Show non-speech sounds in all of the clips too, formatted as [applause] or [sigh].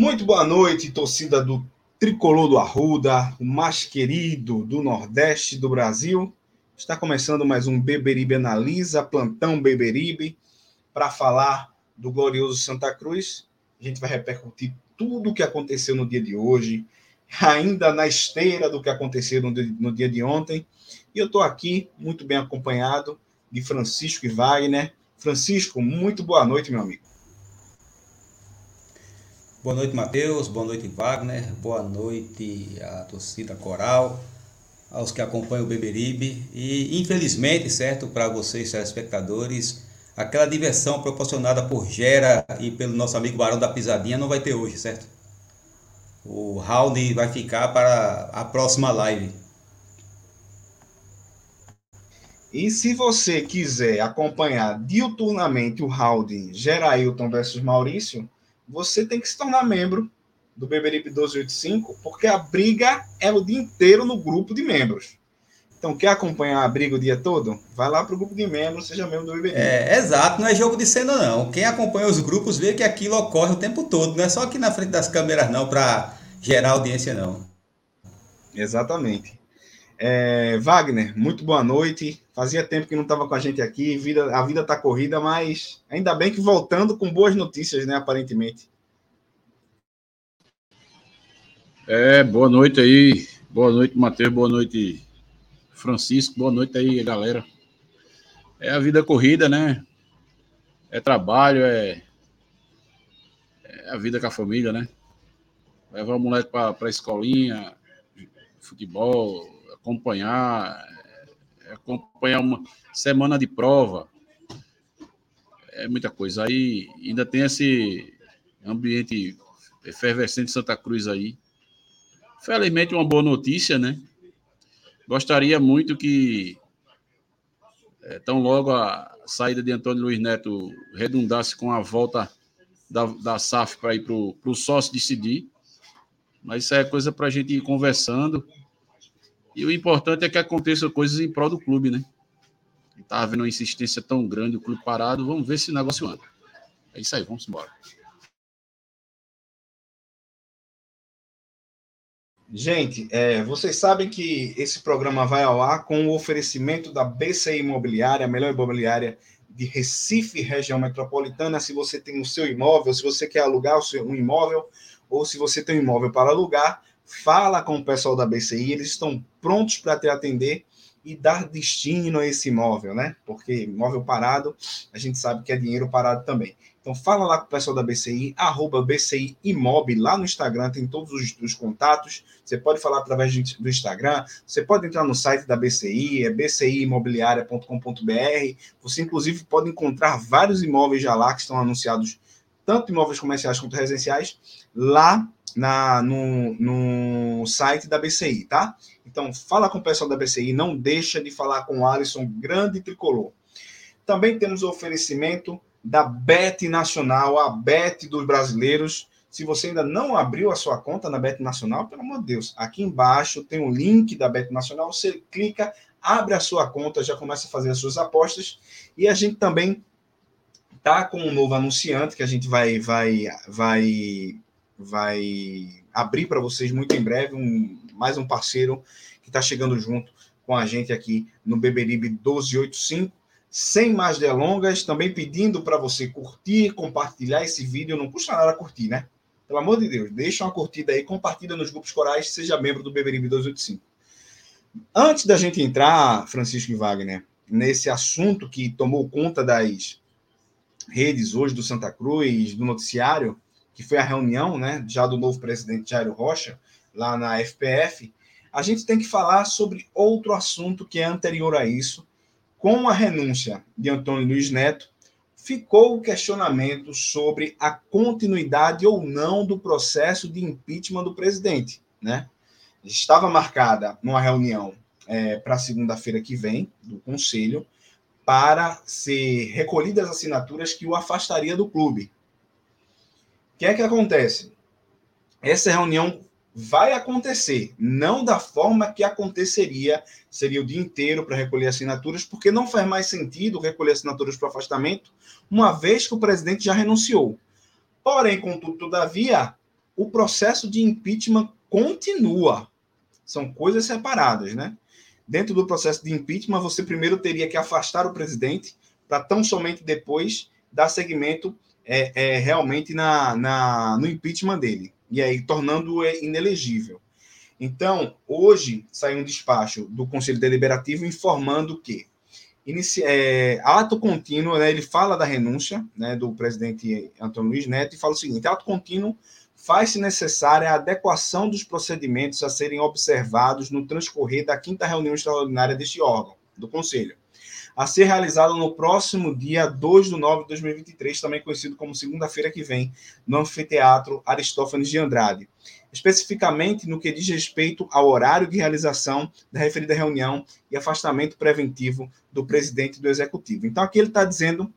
Muito boa noite, torcida do Tricolor do Arruda, o mais querido do Nordeste do Brasil. Está começando mais um Beberibe Analisa, plantão Beberibe, para falar do glorioso Santa Cruz. A gente vai repercutir tudo o que aconteceu no dia de hoje, ainda na esteira do que aconteceu no dia, no dia de ontem. E eu estou aqui muito bem acompanhado de Francisco e Wagner. Francisco, muito boa noite, meu amigo. Boa noite, Matheus. Boa noite, Wagner. Boa noite à torcida coral, aos que acompanham o Beberibe. E, infelizmente, certo, para vocês, telespectadores, aquela diversão proporcionada por Gera e pelo nosso amigo Barão da Pisadinha não vai ter hoje, certo? O round vai ficar para a próxima live. E se você quiser acompanhar diuturnamente o round Gerailton versus Maurício, você tem que se tornar membro do Beberibe 1285, porque a briga é o dia inteiro no grupo de membros. Então, quer acompanhar a briga o dia todo? Vai lá para o grupo de membros, seja membro do Beberibe. É, exato, não é jogo de cena não. Quem acompanha os grupos vê que aquilo ocorre o tempo todo, não é só aqui na frente das câmeras não, para gerar audiência não. Exatamente. É, Wagner, muito boa noite. Fazia tempo que não estava com a gente aqui, vida, a vida está corrida, mas ainda bem que voltando com boas notícias, né? Aparentemente. É, boa noite aí. Boa noite, Matheus. Boa noite, Francisco. Boa noite aí, galera. É a vida corrida, né? É trabalho, é, é a vida com a família, né? Levar o moleque para a escolinha, futebol, acompanhar, é, acompanhar uma semana de prova. É muita coisa. Aí ainda tem esse ambiente efervescente de Santa Cruz aí. Felizmente, uma boa notícia, né? Gostaria muito que, é, tão logo a saída de Antônio Luiz Neto redundasse com a volta da, da SAF para ir para o sócio decidir. Mas isso é coisa para a gente ir conversando. E o importante é que aconteçam coisas em prol do clube, né? Estava havendo uma insistência tão grande, o clube parado. Vamos ver se negócio anda. É isso aí, vamos embora. Gente, é, vocês sabem que esse programa vai ao ar com o oferecimento da BCI Imobiliária, a melhor imobiliária de Recife, região metropolitana. Se você tem o seu imóvel, se você quer alugar o seu, um imóvel, ou se você tem um imóvel para alugar, fala com o pessoal da BCI, eles estão prontos para te atender e dar destino a esse imóvel, né? Porque imóvel parado, a gente sabe que é dinheiro parado também. Então fala lá com o pessoal da BCI, arroba BCI Imob, lá no Instagram tem todos os, os contatos. Você pode falar através do Instagram, você pode entrar no site da BCI, é bciimobiliaria.com.br. Você, inclusive, pode encontrar vários imóveis já lá que estão anunciados, tanto imóveis comerciais quanto residenciais, lá na, no, no site da BCI, tá? Então, fala com o pessoal da BCI, não deixa de falar com o Alisson, grande tricolor. Também temos o oferecimento da Bet Nacional, a Bet dos brasileiros. Se você ainda não abriu a sua conta na Bet Nacional, pelo amor de Deus, aqui embaixo tem o um link da Bet Nacional. Você clica, abre a sua conta, já começa a fazer as suas apostas. E a gente também tá com um novo anunciante que a gente vai vai vai vai abrir para vocês muito em breve, um, mais um parceiro que está chegando junto com a gente aqui no Beberibe 1285. Sem mais delongas, também pedindo para você curtir, compartilhar esse vídeo. Não custa nada curtir, né? Pelo amor de Deus, deixa uma curtida aí, compartilha nos grupos corais, seja membro do Beberibe 285. Antes da gente entrar, Francisco e Wagner, nesse assunto que tomou conta das redes hoje do Santa Cruz, do noticiário, que foi a reunião né, já do novo presidente Jairo Rocha, lá na FPF, a gente tem que falar sobre outro assunto que é anterior a isso, com a renúncia de Antônio Luiz Neto, ficou o questionamento sobre a continuidade ou não do processo de impeachment do presidente. Né? Estava marcada uma reunião é, para segunda-feira que vem, do Conselho, para ser recolhidas assinaturas que o afastaria do clube. Que é que acontece? Essa reunião vai acontecer, não da forma que aconteceria, seria o dia inteiro para recolher assinaturas, porque não faz mais sentido recolher assinaturas para afastamento, uma vez que o presidente já renunciou. Porém, contudo, todavia, o processo de impeachment continua. São coisas separadas, né? Dentro do processo de impeachment, você primeiro teria que afastar o presidente, para tão somente depois dar seguimento é, é, realmente na, na, no impeachment dele e aí tornando-o inelegível. Então, hoje saiu um despacho do Conselho Deliberativo informando que inicia, é, ato contínuo, né, ele fala da renúncia né, do presidente Antônio Luiz Neto e fala o seguinte: ato contínuo faz-se necessária a adequação dos procedimentos a serem observados no transcorrer da quinta reunião extraordinária deste órgão, do Conselho a ser realizado no próximo dia 2 de nove de 2023, também conhecido como segunda-feira que vem, no Anfiteatro Aristófanes de Andrade. Especificamente no que diz respeito ao horário de realização da referida reunião e afastamento preventivo do presidente do executivo. Então, aqui ele está dizendo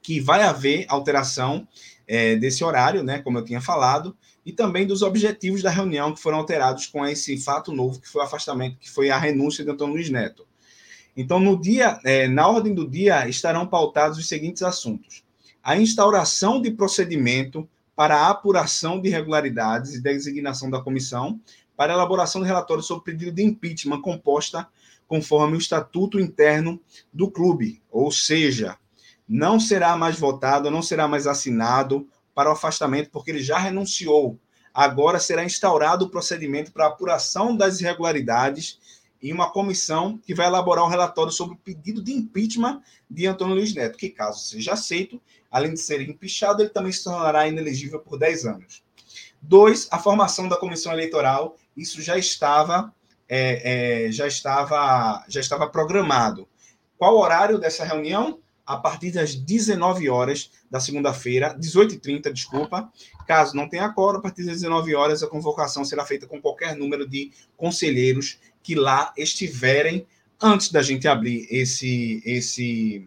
que vai haver alteração é, desse horário, né, como eu tinha falado, e também dos objetivos da reunião que foram alterados com esse fato novo que foi o afastamento, que foi a renúncia de Antônio Luiz Neto. Então, no dia, é, na ordem do dia, estarão pautados os seguintes assuntos: a instauração de procedimento para a apuração de irregularidades e designação da comissão para elaboração do relatório sobre pedido de impeachment composta conforme o estatuto interno do clube, ou seja, não será mais votado, não será mais assinado para o afastamento, porque ele já renunciou. Agora será instaurado o procedimento para apuração das irregularidades em uma comissão que vai elaborar um relatório sobre o pedido de impeachment de Antônio Luiz Neto, que, caso seja aceito, além de ser empichado, ele também se tornará inelegível por 10 anos. Dois, a formação da comissão eleitoral, isso já estava, é, é, já estava, já estava programado. Qual o horário dessa reunião? A partir das 19 horas da segunda-feira, 18h30, desculpa. Caso não tenha acordo, a partir das 19 horas a convocação será feita com qualquer número de conselheiros que lá estiverem antes da gente abrir esse esse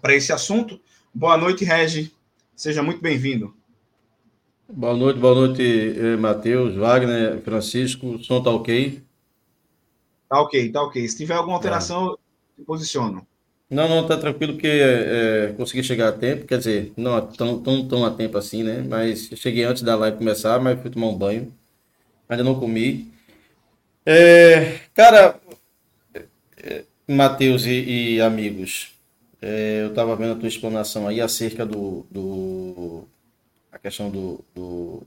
para esse assunto. Boa noite, Regi. Seja muito bem-vindo. Boa noite, boa noite, eh, Matheus, Wagner, Francisco. O som tá ok? Tá ok, tá ok. Se tiver alguma alteração, tá. eu posiciono. Não, não, tá tranquilo porque é, consegui chegar a tempo, quer dizer, não tão, tão, tão a tempo assim, né? Mas cheguei antes da live começar, mas fui tomar um banho. Ainda não comi. É, cara, é, Matheus e, e, amigos, é, eu estava vendo a tua explanação aí acerca do, do a questão do, do,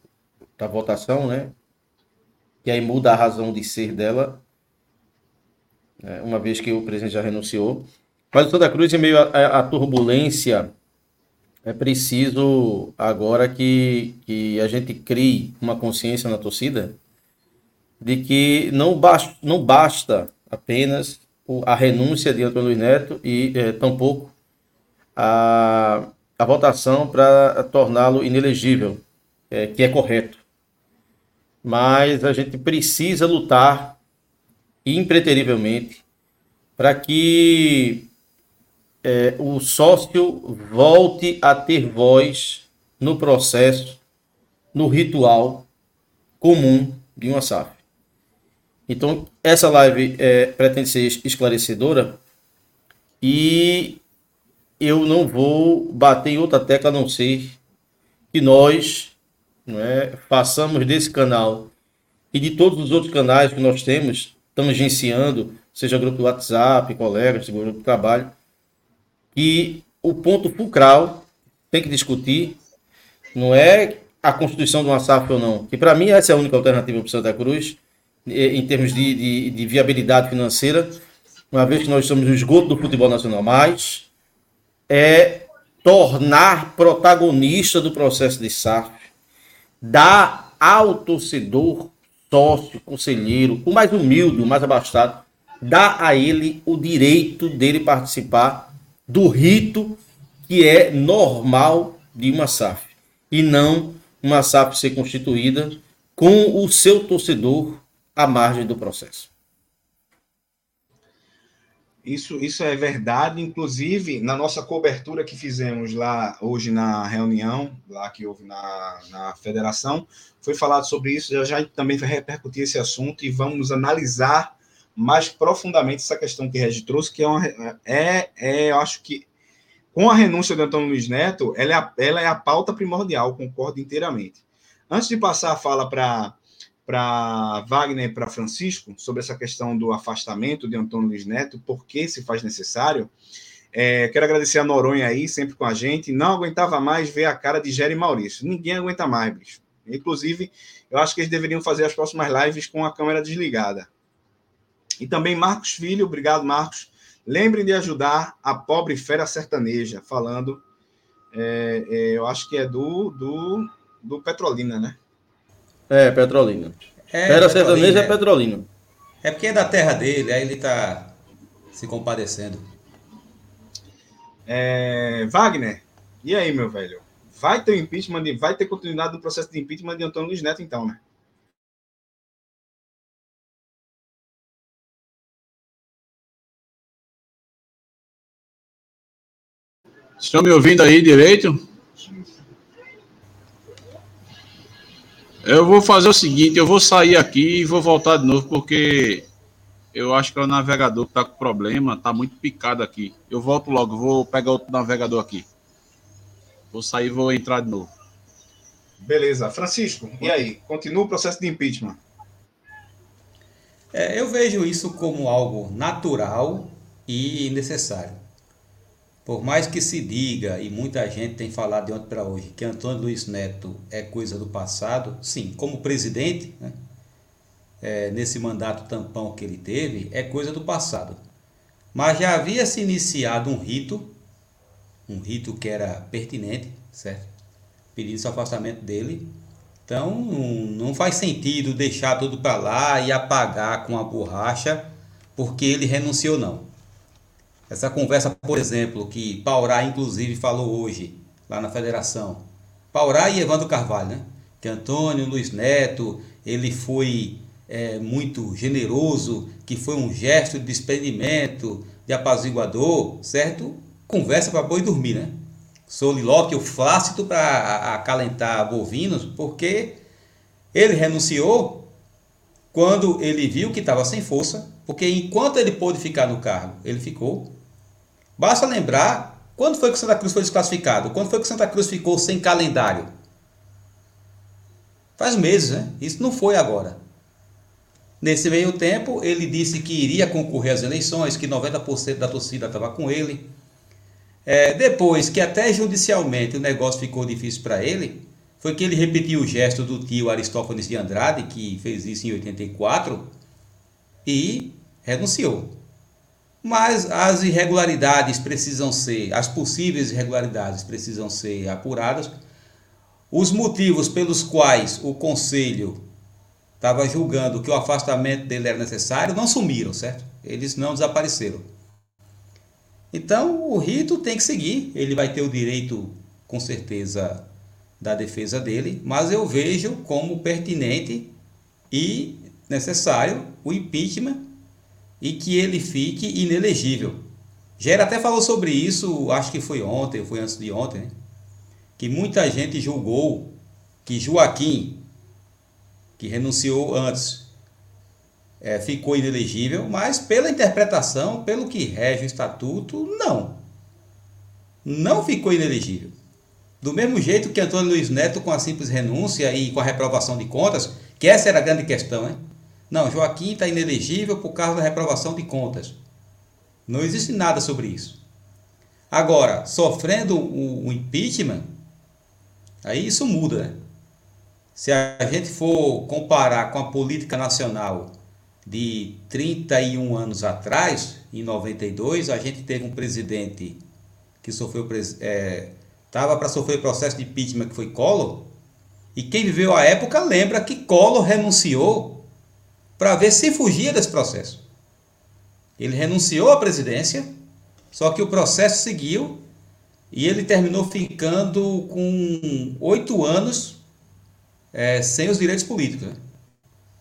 da votação, né? Que aí muda a razão de ser dela, né? uma vez que o presidente já renunciou. Mas o Santa Cruz, em meio à turbulência, é preciso agora que, que a gente crie uma consciência na torcida de que não, basta, não basta apenas a renúncia de Antônio Luiz Neto e é, tampouco a, a votação para torná-lo inelegível, é, que é correto. Mas a gente precisa lutar impreterivelmente para que é, o sócio volte a ter voz no processo, no ritual comum de uma SAF. Então, essa live é, pretende ser esclarecedora e eu não vou bater em outra tecla a não ser que nós é, façamos desse canal e de todos os outros canais que nós temos, tangenciando, seja grupo do WhatsApp, colegas, grupo de trabalho, que o ponto fulcral tem que discutir não é a constituição de uma SAF ou não, que para mim essa é a única alternativa para Santa Cruz, em termos de, de, de, viabilidade financeira, uma vez que nós somos o esgoto do futebol nacional, mas é tornar protagonista do processo de SAF, dar ao torcedor, sócio, conselheiro, o mais humilde, o mais abastado, dar a ele o direito dele participar do rito que é normal de uma SAF e não uma SAF ser constituída com o seu torcedor à margem do processo. Isso, isso é verdade, inclusive na nossa cobertura que fizemos lá hoje na reunião, lá que houve na, na federação, foi falado sobre isso, eu já também vai repercutir esse assunto e vamos analisar mais profundamente essa questão que Regi trouxe, que é, uma, é, é, eu acho que com a renúncia do Antônio Luiz Neto, ela é a, ela é a pauta primordial, concordo inteiramente. Antes de passar a fala para para Wagner e para Francisco sobre essa questão do afastamento de Antônio Luiz Neto, por que se faz necessário. É, quero agradecer a Noronha aí, sempre com a gente. Não aguentava mais ver a cara de Jerry Maurício. Ninguém aguenta mais, bicho. Inclusive, eu acho que eles deveriam fazer as próximas lives com a câmera desligada. E também Marcos Filho, obrigado, Marcos. Lembrem de ajudar a pobre fera sertaneja, falando. É, é, eu acho que é do, do, do Petrolina, né? É, Petrolina. É, Era sertaneja é Petrolina. É porque é da terra dele, aí ele tá se compadecendo. É, Wagner, e aí, meu velho? Vai ter impeachment, de, vai ter continuidade do processo de impeachment de Antônio Luiz Neto, então, né? Estão me ouvindo aí direito? Eu vou fazer o seguinte, eu vou sair aqui e vou voltar de novo, porque eu acho que é o navegador que está com problema, está muito picado aqui. Eu volto logo, vou pegar outro navegador aqui. Vou sair e vou entrar de novo. Beleza. Francisco, e aí? Continua o processo de impeachment? É, eu vejo isso como algo natural e necessário. Por mais que se diga, e muita gente tem falado de ontem para hoje, que Antônio Luiz Neto é coisa do passado, sim, como presidente, né, é, nesse mandato tampão que ele teve, é coisa do passado. Mas já havia se iniciado um rito, um rito que era pertinente, certo? Pedindo esse afastamento dele. Então não faz sentido deixar tudo para lá e apagar com a borracha porque ele renunciou, não. Essa conversa, por exemplo, que Paurá, inclusive, falou hoje, lá na federação. Paurá e Evandro Carvalho, né? Que Antônio Luiz Neto, ele foi é, muito generoso, que foi um gesto de desprendimento, de apaziguador, certo? Conversa para boi dormir, né? Solilóquio flácido para acalentar bovinos, porque ele renunciou quando ele viu que estava sem força, porque enquanto ele pôde ficar no cargo, ele ficou. Basta lembrar quando foi que o Santa Cruz foi desclassificado? Quando foi que o Santa Cruz ficou sem calendário? Faz meses, né? Isso não foi agora. Nesse meio tempo, ele disse que iria concorrer às eleições, que 90% da torcida estava com ele. É, depois que até judicialmente o negócio ficou difícil para ele, foi que ele repetiu o gesto do tio Aristófanes de Andrade, que fez isso em 84, e renunciou. Mas as irregularidades precisam ser, as possíveis irregularidades precisam ser apuradas. Os motivos pelos quais o conselho estava julgando que o afastamento dele era necessário não sumiram, certo? Eles não desapareceram. Então o rito tem que seguir, ele vai ter o direito, com certeza, da defesa dele, mas eu vejo como pertinente e necessário o impeachment e que ele fique inelegível. Gera até falou sobre isso, acho que foi ontem, foi antes de ontem, né? que muita gente julgou que Joaquim, que renunciou antes, é, ficou inelegível, mas pela interpretação, pelo que rege o estatuto, não. Não ficou inelegível. Do mesmo jeito que Antônio Luiz Neto, com a simples renúncia e com a reprovação de contas, que essa era a grande questão, hein? Não, Joaquim está inelegível por causa da reprovação de contas. Não existe nada sobre isso. Agora, sofrendo o, impeachment, aí isso muda. Né? Se a gente for comparar com a política nacional de 31 anos atrás, em 92, a gente teve um presidente que sofreu estava é, para sofrer processo de impeachment que foi Collor, e quem viveu a época lembra que Collor renunciou para ver se fugia desse processo. Ele renunciou à presidência, só que o processo seguiu e ele terminou ficando com oito anos é, sem os direitos políticos, né?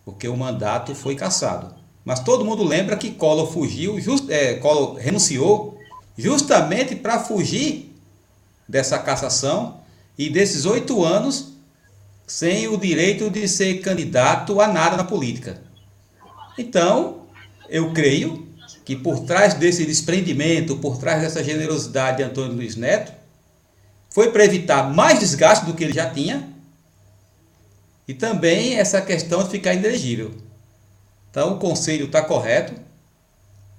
porque o mandato foi cassado. Mas todo mundo lembra que Collor fugiu, just, é, Collor renunciou justamente para fugir dessa cassação e desses oito anos sem o direito de ser candidato a nada na política. Então, eu creio que por trás desse desprendimento, por trás dessa generosidade de Antônio Luiz Neto, foi para evitar mais desgaste do que ele já tinha e também essa questão de ficar inelegível. Então, o conselho está correto,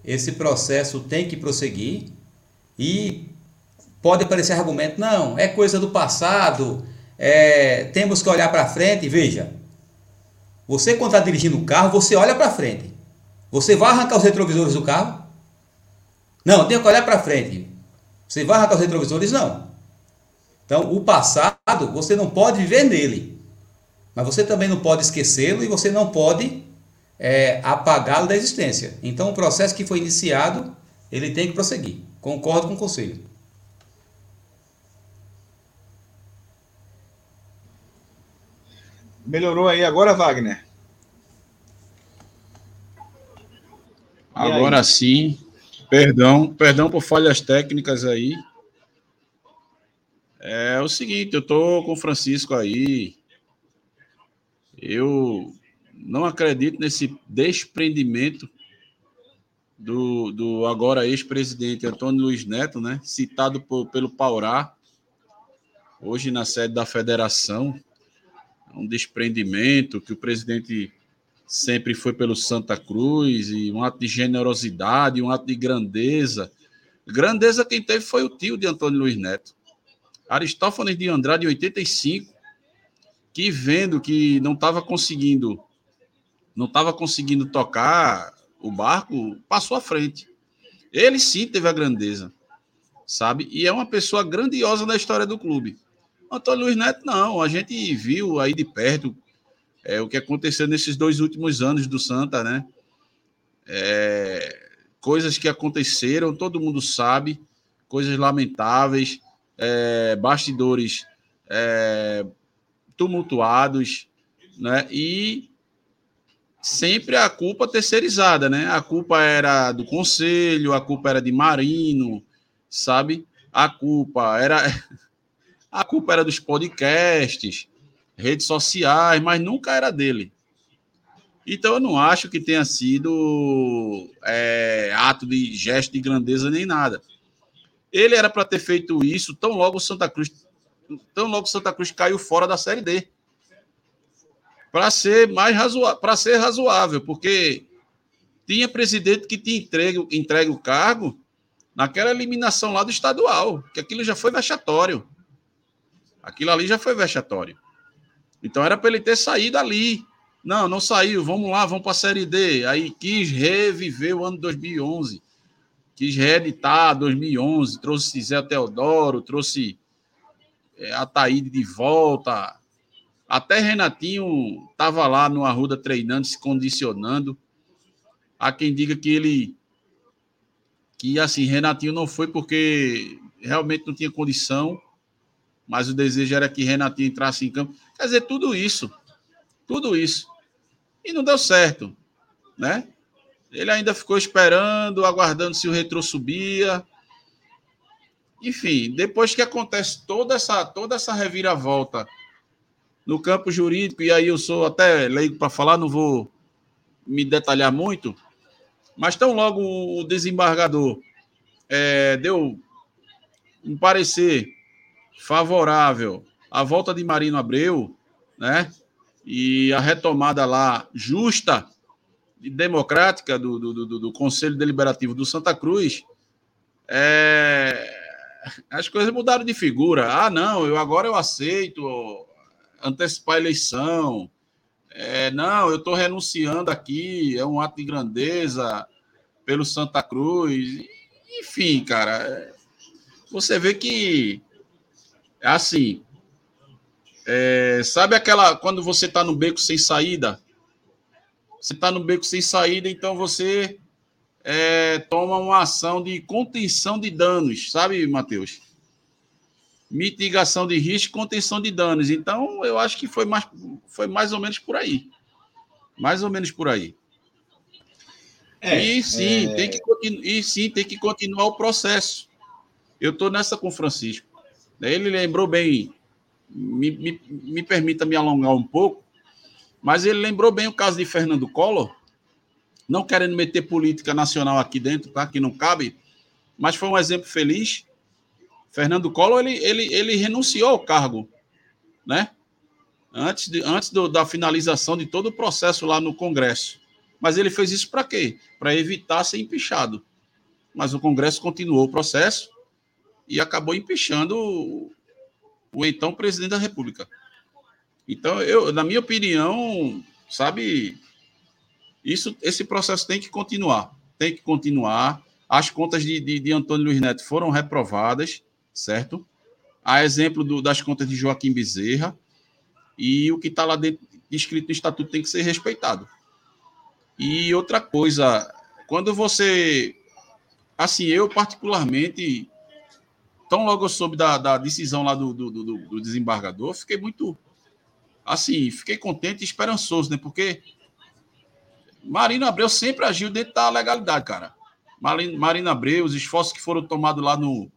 esse processo tem que prosseguir e pode aparecer argumento, não, é coisa do passado, é, temos que olhar para frente. Veja, você, quando está dirigindo o carro, você olha para frente. Você vai arrancar os retrovisores do carro? Não, tem que olhar para frente. Você vai arrancar os retrovisores? Não. Então, o passado, você não pode viver nele. Mas você também não pode esquecê-lo e você não pode é, apagá-lo da existência. Então, o processo que foi iniciado, ele tem que prosseguir. Concordo com o conselho. Melhorou aí agora, Wagner? Agora sim. Perdão, perdão por falhas técnicas aí. É o seguinte, eu tô com o Francisco aí. Eu não acredito nesse desprendimento do, do agora ex-presidente Antônio Luiz Neto, né? Citado por, pelo Paurá, hoje na sede da federação um desprendimento, que o presidente sempre foi pelo Santa Cruz, e um ato de generosidade, um ato de grandeza. Grandeza quem teve foi o tio de Antônio Luiz Neto. Aristófanes de Andrade, em 85, que vendo que não estava conseguindo, não estava conseguindo tocar o barco, passou à frente. Ele sim teve a grandeza, sabe? E é uma pessoa grandiosa na história do clube. Antônio Luiz Neto, não. A gente viu aí de perto é, o que aconteceu nesses dois últimos anos do Santa, né? É, coisas que aconteceram, todo mundo sabe, coisas lamentáveis, é, bastidores é, tumultuados, né? E sempre a culpa terceirizada, né? A culpa era do conselho, a culpa era de Marino, sabe? A culpa era [laughs] A culpa era dos podcasts, redes sociais, mas nunca era dele. Então eu não acho que tenha sido é, ato de gesto de grandeza nem nada. Ele era para ter feito isso tão logo Santa Cruz, tão logo Santa Cruz caiu fora da Série D. para ser mais razoável, para ser razoável, porque tinha presidente que tinha entregue, entregue o cargo naquela eliminação lá do estadual, que aquilo já foi vexatório. Aquilo ali já foi vexatório. Então era para ele ter saído ali. Não, não saiu. Vamos lá, vamos para a Série D. Aí quis reviver o ano 2011. Quis reeditar 2011. Trouxe Zé Teodoro, trouxe é, Ataíde de volta. Até Renatinho estava lá no Arruda treinando, se condicionando. Há quem diga que ele. Que assim, Renatinho não foi porque realmente não tinha condição, mas o desejo era que Renatinho entrasse em campo. Quer dizer, tudo isso. Tudo isso. E não deu certo, né? Ele ainda ficou esperando, aguardando se o retrô subia. Enfim, depois que acontece toda essa, toda essa reviravolta no campo jurídico, e aí eu sou até leigo para falar, não vou me detalhar muito, mas tão logo o desembargador é, deu um parecer favorável à volta de Marino Abreu, né? E a retomada lá justa e democrática do, do, do, do Conselho Deliberativo do Santa Cruz, é, as coisas mudaram de figura. Ah, não, eu agora eu aceito antecipar a eleição. É, não, eu estou renunciando aqui, é um ato de grandeza pelo Santa Cruz. Enfim, cara, você vê que é assim. É, sabe aquela quando você está no beco sem saída? Você está no beco sem saída, então você é, toma uma ação de contenção de danos, sabe, Matheus? Mitigação de risco contenção de danos. Então, eu acho que foi mais, foi mais ou menos por aí. Mais ou menos por aí. É, e sim, é... tem que e sim, tem que continuar o processo. Eu estou nessa com o Francisco. Ele lembrou bem, me, me, me permita me alongar um pouco, mas ele lembrou bem o caso de Fernando Collor, não querendo meter política nacional aqui dentro, tá? Que não cabe, mas foi um exemplo feliz. Fernando Collor, ele, ele, ele renunciou ao cargo, né? Antes, de, antes do, da finalização de todo o processo lá no Congresso. Mas ele fez isso para quê? Para evitar ser empichado. Mas o Congresso continuou o processo e acabou empichando o, o então presidente da República. Então, eu, na minha opinião, sabe, isso, esse processo tem que continuar. Tem que continuar. As contas de, de, de Antônio Luiz Neto foram reprovadas, certo? A exemplo do, das contas de Joaquim Bezerra. E o que está lá dentro, escrito no estatuto tem que ser respeitado. E outra coisa, quando você. Assim, eu particularmente. Tão logo eu soube da, da decisão lá do, do, do, do desembargador, fiquei muito. Assim, fiquei contente e esperançoso, né? Porque Marina Abreu sempre agiu dentro da legalidade, cara. Marina Abreu, os esforços que foram tomados lá no,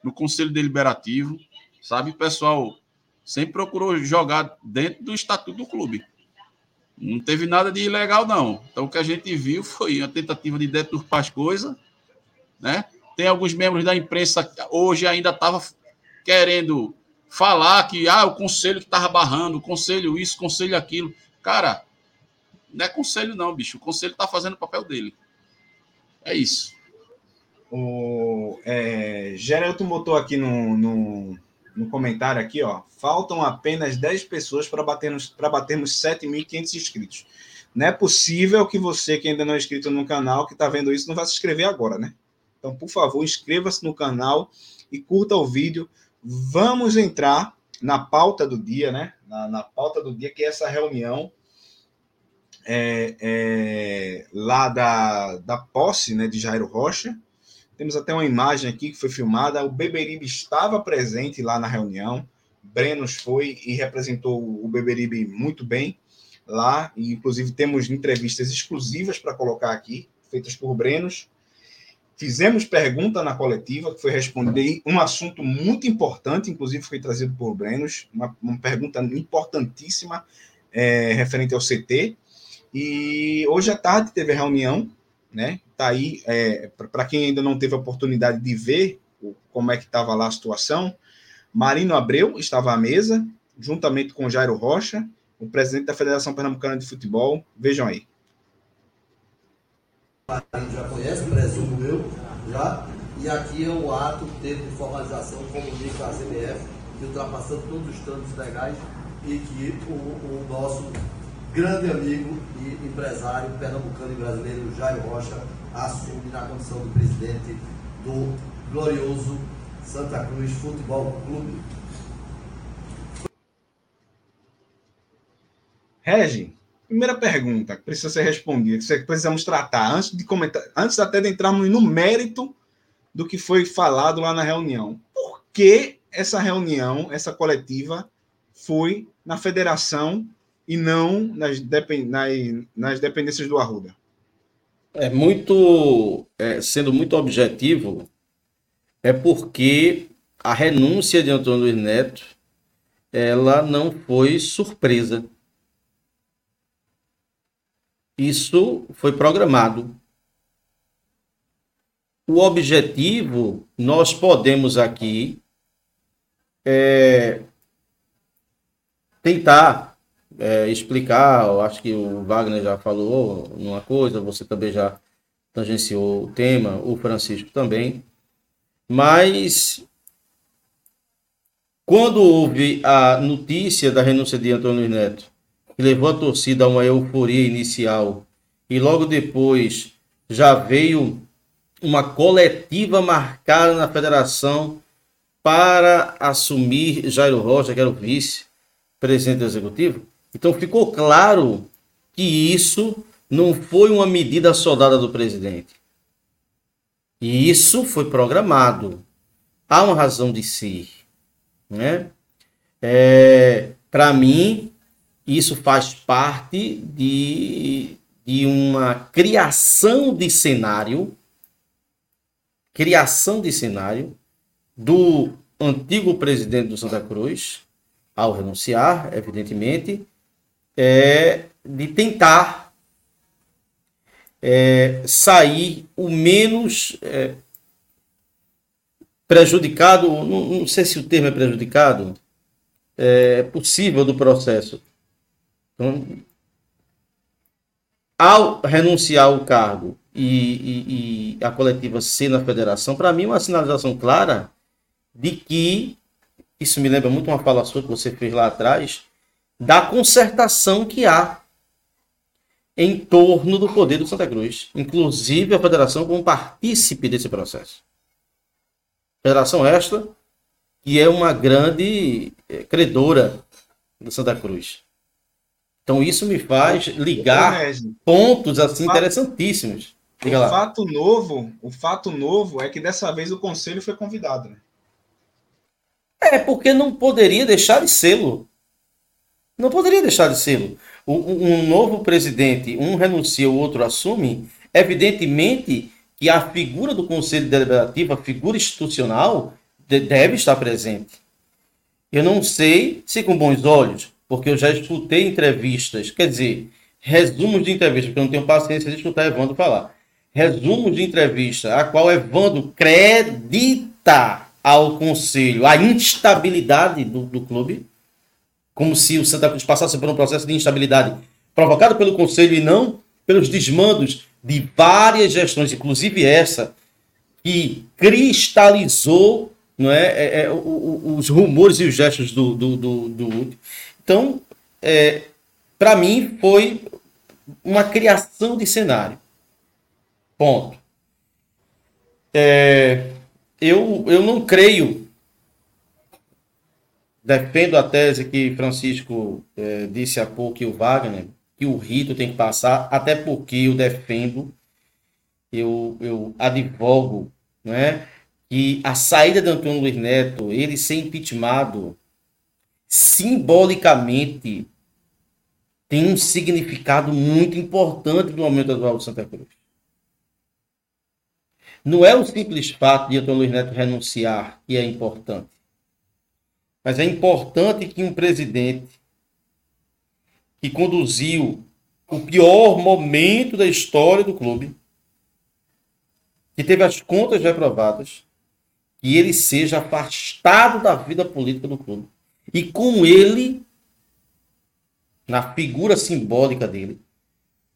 no Conselho Deliberativo, sabe? O pessoal sempre procurou jogar dentro do estatuto do clube. Não teve nada de ilegal, não. Então, o que a gente viu foi uma tentativa de deturpar as coisas, né? Tem alguns membros da imprensa hoje ainda estavam querendo falar que ah, o conselho que estava barrando, o conselho isso, conselho aquilo. Cara, não é conselho, não, bicho. O conselho está fazendo o papel dele. É isso. O é, Geraldo botou aqui no, no, no, comentário aqui, ó. Faltam apenas 10 pessoas para batermos, batermos 7.500 inscritos. Não é possível que você, que ainda não é inscrito no canal, que está vendo isso, não vá se inscrever agora, né? Então, por favor, inscreva-se no canal e curta o vídeo. Vamos entrar na pauta do dia, né? Na, na pauta do dia, que é essa reunião é, é, lá da, da posse né, de Jairo Rocha. Temos até uma imagem aqui que foi filmada. O Beberibe estava presente lá na reunião. Brenos foi e representou o Beberibe muito bem lá. E, inclusive, temos entrevistas exclusivas para colocar aqui, feitas por Brenos. Fizemos pergunta na coletiva, que foi responder um assunto muito importante, inclusive foi trazido por Brenos, uma, uma pergunta importantíssima é, referente ao CT. E hoje à tarde teve reunião, né? Tá aí, é, para quem ainda não teve a oportunidade de ver como é que estava lá a situação, Marino Abreu estava à mesa, juntamente com Jairo Rocha, o presidente da Federação Pernambucana de Futebol. Vejam aí. Já conhece, presumo eu, já. E aqui é o ato de formalização, comunica a CBF, que ultrapassando todos os trâmites legais e que o, o nosso grande amigo e empresário pernambucano e brasileiro Jair Rocha assume na condição do presidente do glorioso Santa Cruz Futebol Clube. Regi, primeira pergunta que precisa ser respondida, que precisamos tratar antes de comentar, antes até de entrarmos no mérito do que foi falado lá na reunião. Por que essa reunião, essa coletiva, foi na federação e não nas, depend, nas, nas dependências do Arruda? É muito, é, sendo muito objetivo, é porque a renúncia de Antônio Luiz Neto, ela não foi surpresa. Isso foi programado. O objetivo, nós podemos aqui é, tentar é, explicar, eu acho que o Wagner já falou numa coisa, você também já tangenciou o tema, o Francisco também, mas quando houve a notícia da renúncia de Antônio Neto, levou a torcida a uma euforia inicial, e logo depois já veio uma coletiva marcada na federação para assumir Jairo Rocha, que era o vice-presidente executivo. Então ficou claro que isso não foi uma medida soldada do presidente. E isso foi programado. Há uma razão de ser. Né? É, Para mim, isso faz parte de, de uma criação de cenário criação de cenário do antigo presidente do Santa Cruz, ao renunciar, evidentemente, é, de tentar é, sair o menos é, prejudicado, não, não, sei se o termo é prejudicado, é, possível do processo. Então, ao renunciar ao cargo e, e, e a coletiva ser na federação, para mim é uma sinalização clara de que, isso me lembra muito uma fala sua que você fez lá atrás, da concertação que há em torno do poder do Santa Cruz, inclusive a federação como partícipe desse processo. Federação esta que é uma grande eh, credora do Santa Cruz. Então isso me faz ligar pontos assim interessantíssimos. Diga o lá. fato novo, o fato novo é que dessa vez o conselho foi convidado, né? É, porque não poderia deixar de sê-lo. Não poderia deixar de sê-lo. Um novo presidente, um renuncia, o outro assume, evidentemente que a figura do Conselho Deliberativo, a figura institucional, deve estar presente. Eu não sei se com bons olhos, porque eu já escutei entrevistas, quer dizer, resumos de entrevistas, porque eu não tenho paciência de escutar Evandro falar. Resumo de entrevista, a qual Evandro credita ao conselho a instabilidade do, do clube, como se o Santa Cruz passasse por um processo de instabilidade provocado pelo conselho e não pelos desmandos de várias gestões, inclusive essa, que cristalizou não é, é, é os rumores e os gestos do, do, do, do... Então, é, para mim, foi uma criação de cenário. Ponto. É, eu, eu não creio, defendo a tese que Francisco é, disse há pouco e o Wagner, que o rito tem que passar, até porque eu defendo, eu, eu advogo, né, que a saída de Antônio Luiz Neto, ele ser impeachmentado, simbolicamente tem um significado muito importante no momento atual de Santa Cruz. Não é o simples fato de Antônio Luiz Neto renunciar que é importante. Mas é importante que um presidente que conduziu o pior momento da história do clube, que teve as contas reprovadas, que ele seja afastado da vida política do clube. E com ele, na figura simbólica dele,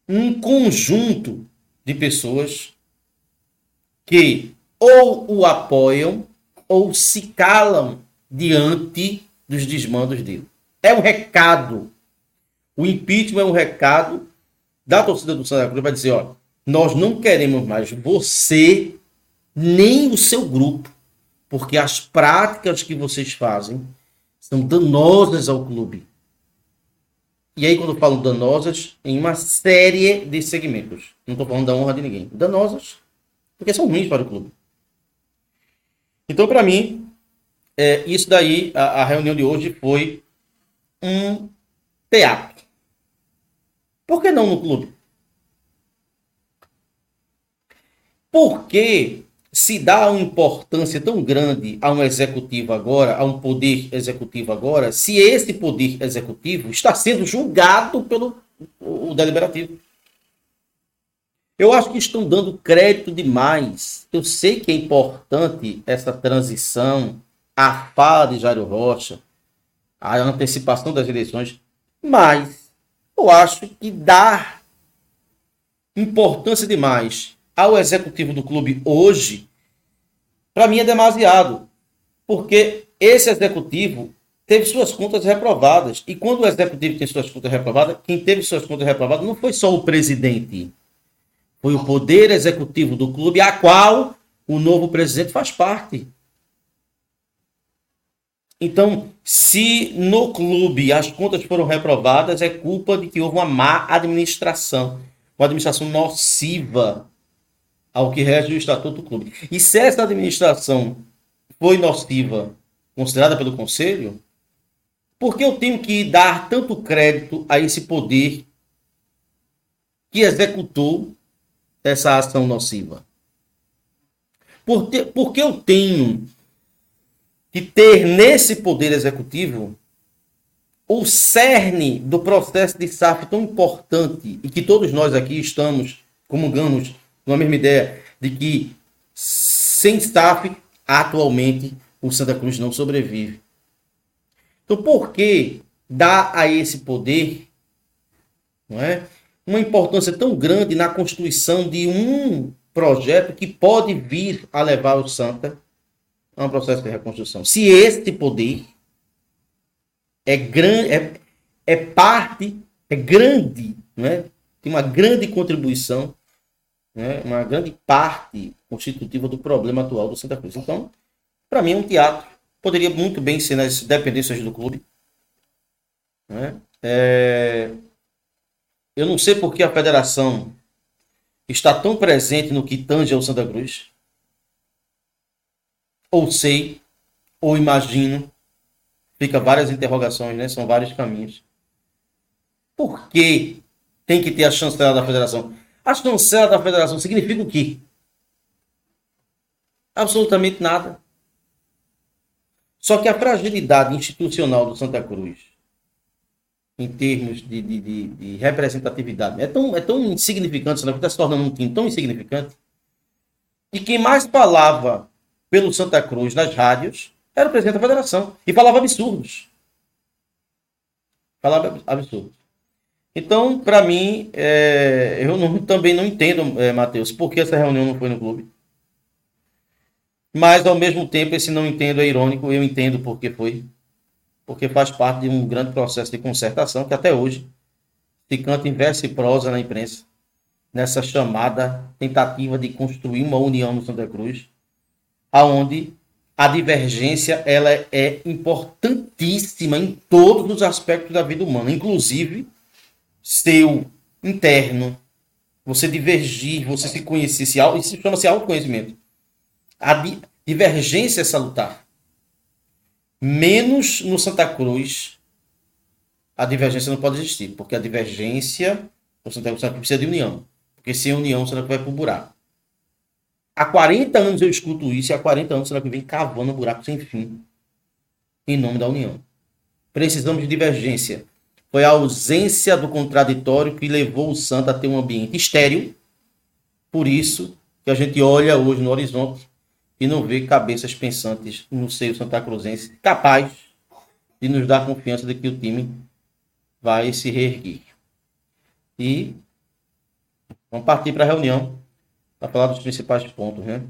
um conjunto de pessoas que ou o apoiam ou se calam diante dos desmandos dele. É um recado. O impeachment é um recado da torcida do Santa Cruz para dizer, ó, nós não queremos mais você nem o seu grupo, porque as práticas que vocês fazem são danosas ao clube. E aí, quando eu falo danosas, em uma série de segmentos. Não estou falando da honra de ninguém. Danosas, porque são ruins para o clube. Então, para mim, é, isso daí, a, a reunião de hoje foi um teatro. Por que não no clube? Porque se dá uma importância tão grande a um executivo agora, a um poder executivo agora, se esse poder executivo está sendo julgado pelo o deliberativo. Eu acho que estão dando crédito demais. Eu sei que é importante essa transição, a fala de Jairo Rocha, a antecipação das eleições, mas eu acho que dá importância demais ao executivo do clube hoje, para mim é demasiado. Porque esse executivo teve suas contas reprovadas. E quando o executivo tem suas contas reprovadas, quem teve suas contas reprovadas não foi só o presidente. Foi o poder executivo do clube, a qual o novo presidente faz parte. Então, se no clube as contas foram reprovadas, é culpa de que houve uma má administração, uma administração nociva ao que rege o Estatuto do Clube. E se essa administração foi nociva, considerada pelo Conselho, por que eu tenho que dar tanto crédito a esse poder que executou essa ação nociva? Por, te, por que eu tenho que ter nesse poder executivo o cerne do processo de SAF tão importante e que todos nós aqui estamos comungamos uma mesma ideia de que sem staff, atualmente, o Santa Cruz não sobrevive. Então, por que dá a esse poder não é, uma importância tão grande na constituição de um projeto que pode vir a levar o Santa a um processo de reconstrução? Se este poder é grande, é, é parte, é grande, não é? tem uma grande contribuição né, uma grande parte constitutiva do problema atual do Santa Cruz. Então, para mim, é um teatro. Poderia muito bem ser nas dependências do clube. Né? É... Eu não sei por que a federação está tão presente no que tange ao Santa Cruz. Ou sei, ou imagino. Fica várias interrogações, né? São vários caminhos. Por que tem que ter a chancela da federação? A chancela da federação significa o quê? Absolutamente nada. Só que a fragilidade institucional do Santa Cruz, em termos de, de, de, de representatividade, é tão, é tão insignificante, Santa Cruz está se tornando um time tão insignificante, e quem mais falava pelo Santa Cruz nas rádios era o presidente da federação. E falava absurdos. Falava absurdos. Então, para mim, é, eu não, também não entendo, é, Matheus, por que essa reunião não foi no clube. Mas, ao mesmo tempo, esse não entendo é irônico, eu entendo por que foi. Porque faz parte de um grande processo de concertação que até hoje se canta em verso e prosa na imprensa, nessa chamada tentativa de construir uma união no Santa Cruz, aonde a divergência ela é importantíssima em todos os aspectos da vida humana, inclusive seu interno, você divergir, você se conhecer, se, isso chama-se autoconhecimento. A di divergência é salutar. Menos no Santa Cruz, a divergência não pode existir, porque a divergência, o Santa Cruz precisa de união. Porque sem união, o Santa Cruz vai para o buraco. Há 40 anos eu escuto isso e há 40 anos o Santa Cruz vem cavando um buraco sem fim. Em nome da união. Precisamos de divergência. Foi a ausência do contraditório que levou o santo a ter um ambiente estéril. Por isso que a gente olha hoje no horizonte e não vê cabeças pensantes no seio santa cruzense capaz de nos dar confiança de que o time vai se reerguer. E vamos partir para a reunião para falar dos principais pontos, né?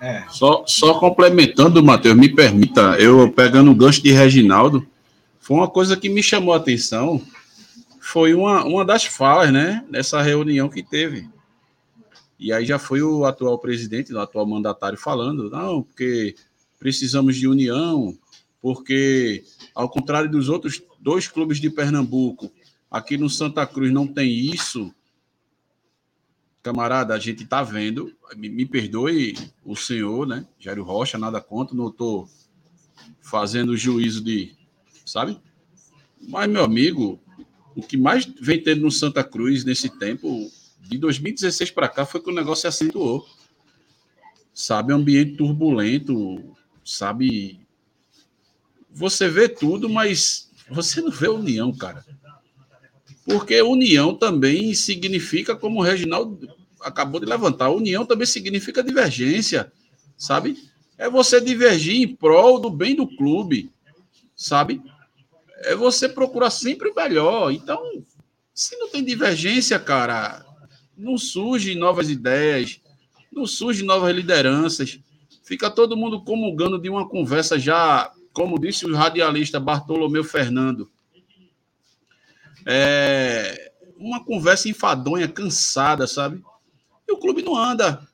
É. Só, só complementando, Matheus, me permita, eu pegando o gancho de Reginaldo, foi uma coisa que me chamou a atenção, foi uma, uma das falas, né, nessa reunião que teve. E aí já foi o atual presidente, o atual mandatário falando, não, porque precisamos de união, porque ao contrário dos outros dois clubes de Pernambuco, aqui no Santa Cruz não tem isso, camarada, a gente está vendo, me, me, perdoe o senhor, né, Jairo Rocha, nada contra, não estou fazendo juízo de, sabe? Mas, meu amigo, o que mais vem tendo no Santa Cruz nesse tempo, de 2016 para cá, foi que o negócio se acentuou. Sabe, ambiente turbulento, sabe? Você vê tudo, mas você não vê união, cara. Porque união também significa, como o Reginaldo acabou de levantar, união também significa divergência, sabe? É você divergir em prol do bem do clube, sabe? É você procurar sempre o melhor. Então, se não tem divergência, cara, não surgem novas ideias, não surgem novas lideranças. Fica todo mundo comungando de uma conversa já, como disse o radialista Bartolomeu Fernando, é, uma conversa enfadonha, cansada, sabe? E o clube não anda.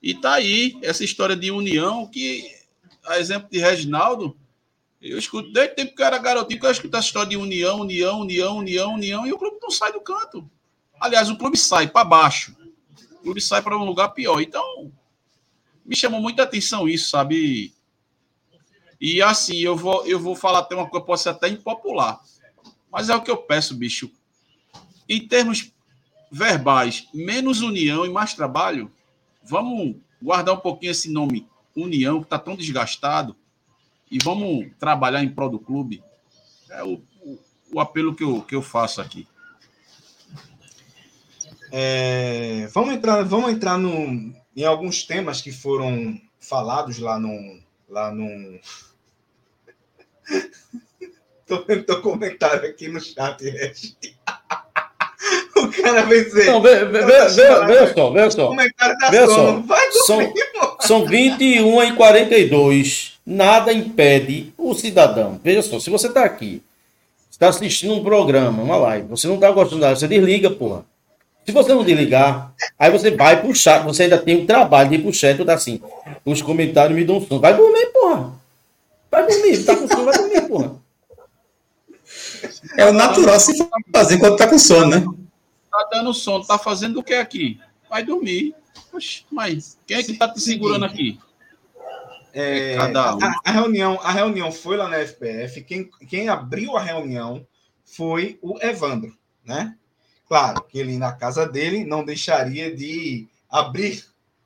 E tá aí essa história de união que, a exemplo de Reginaldo, eu escuto desde o tempo que eu era garotinho, que eu escuto essa história de união, união, união, união, união, e o clube não sai do canto. Aliás, o clube sai para baixo. O clube sai para um lugar pior. Então, me chamou muita atenção isso, sabe? E assim, eu vou, eu vou falar até uma coisa, pode ser até impopular. Mas é o que eu peço, bicho. Em termos verbais, menos união e mais trabalho, vamos guardar um pouquinho esse nome união, que está tão desgastado, e vamos trabalhar em prol do clube. É o, o, o apelo que eu, que eu faço aqui. É, vamos entrar, vamos entrar no, em alguns temas que foram falados lá no. Lá no... [laughs] Tô vendo teu comentário aqui no chat, Regi. [laughs] o cara vai dizer. Não, vê, vê, vê, vê, só, vê só. Comentário da vê só. Vai são, são 21 e 42. Nada impede o cidadão. Veja só, se você está aqui, está assistindo um programa, uma live, você não está gostando da você desliga, porra. Se você não desligar, aí você vai pro chat, você ainda tem o trabalho de ir pro chat e tá assim. Os comentários me dão sono. Vai dormir, porra. Vai dormir, tá com sono, vai dormir, porra. É o natural se fazer quando tá com sono, né? Tá dando sono, tá fazendo o que aqui? Vai dormir. Oxe, mas quem é que tá te segurando aqui? É, é um. a, a, reunião, a reunião foi lá na FPF. Quem, quem abriu a reunião foi o Evandro, né? Claro que ele, na casa dele, não deixaria de abrir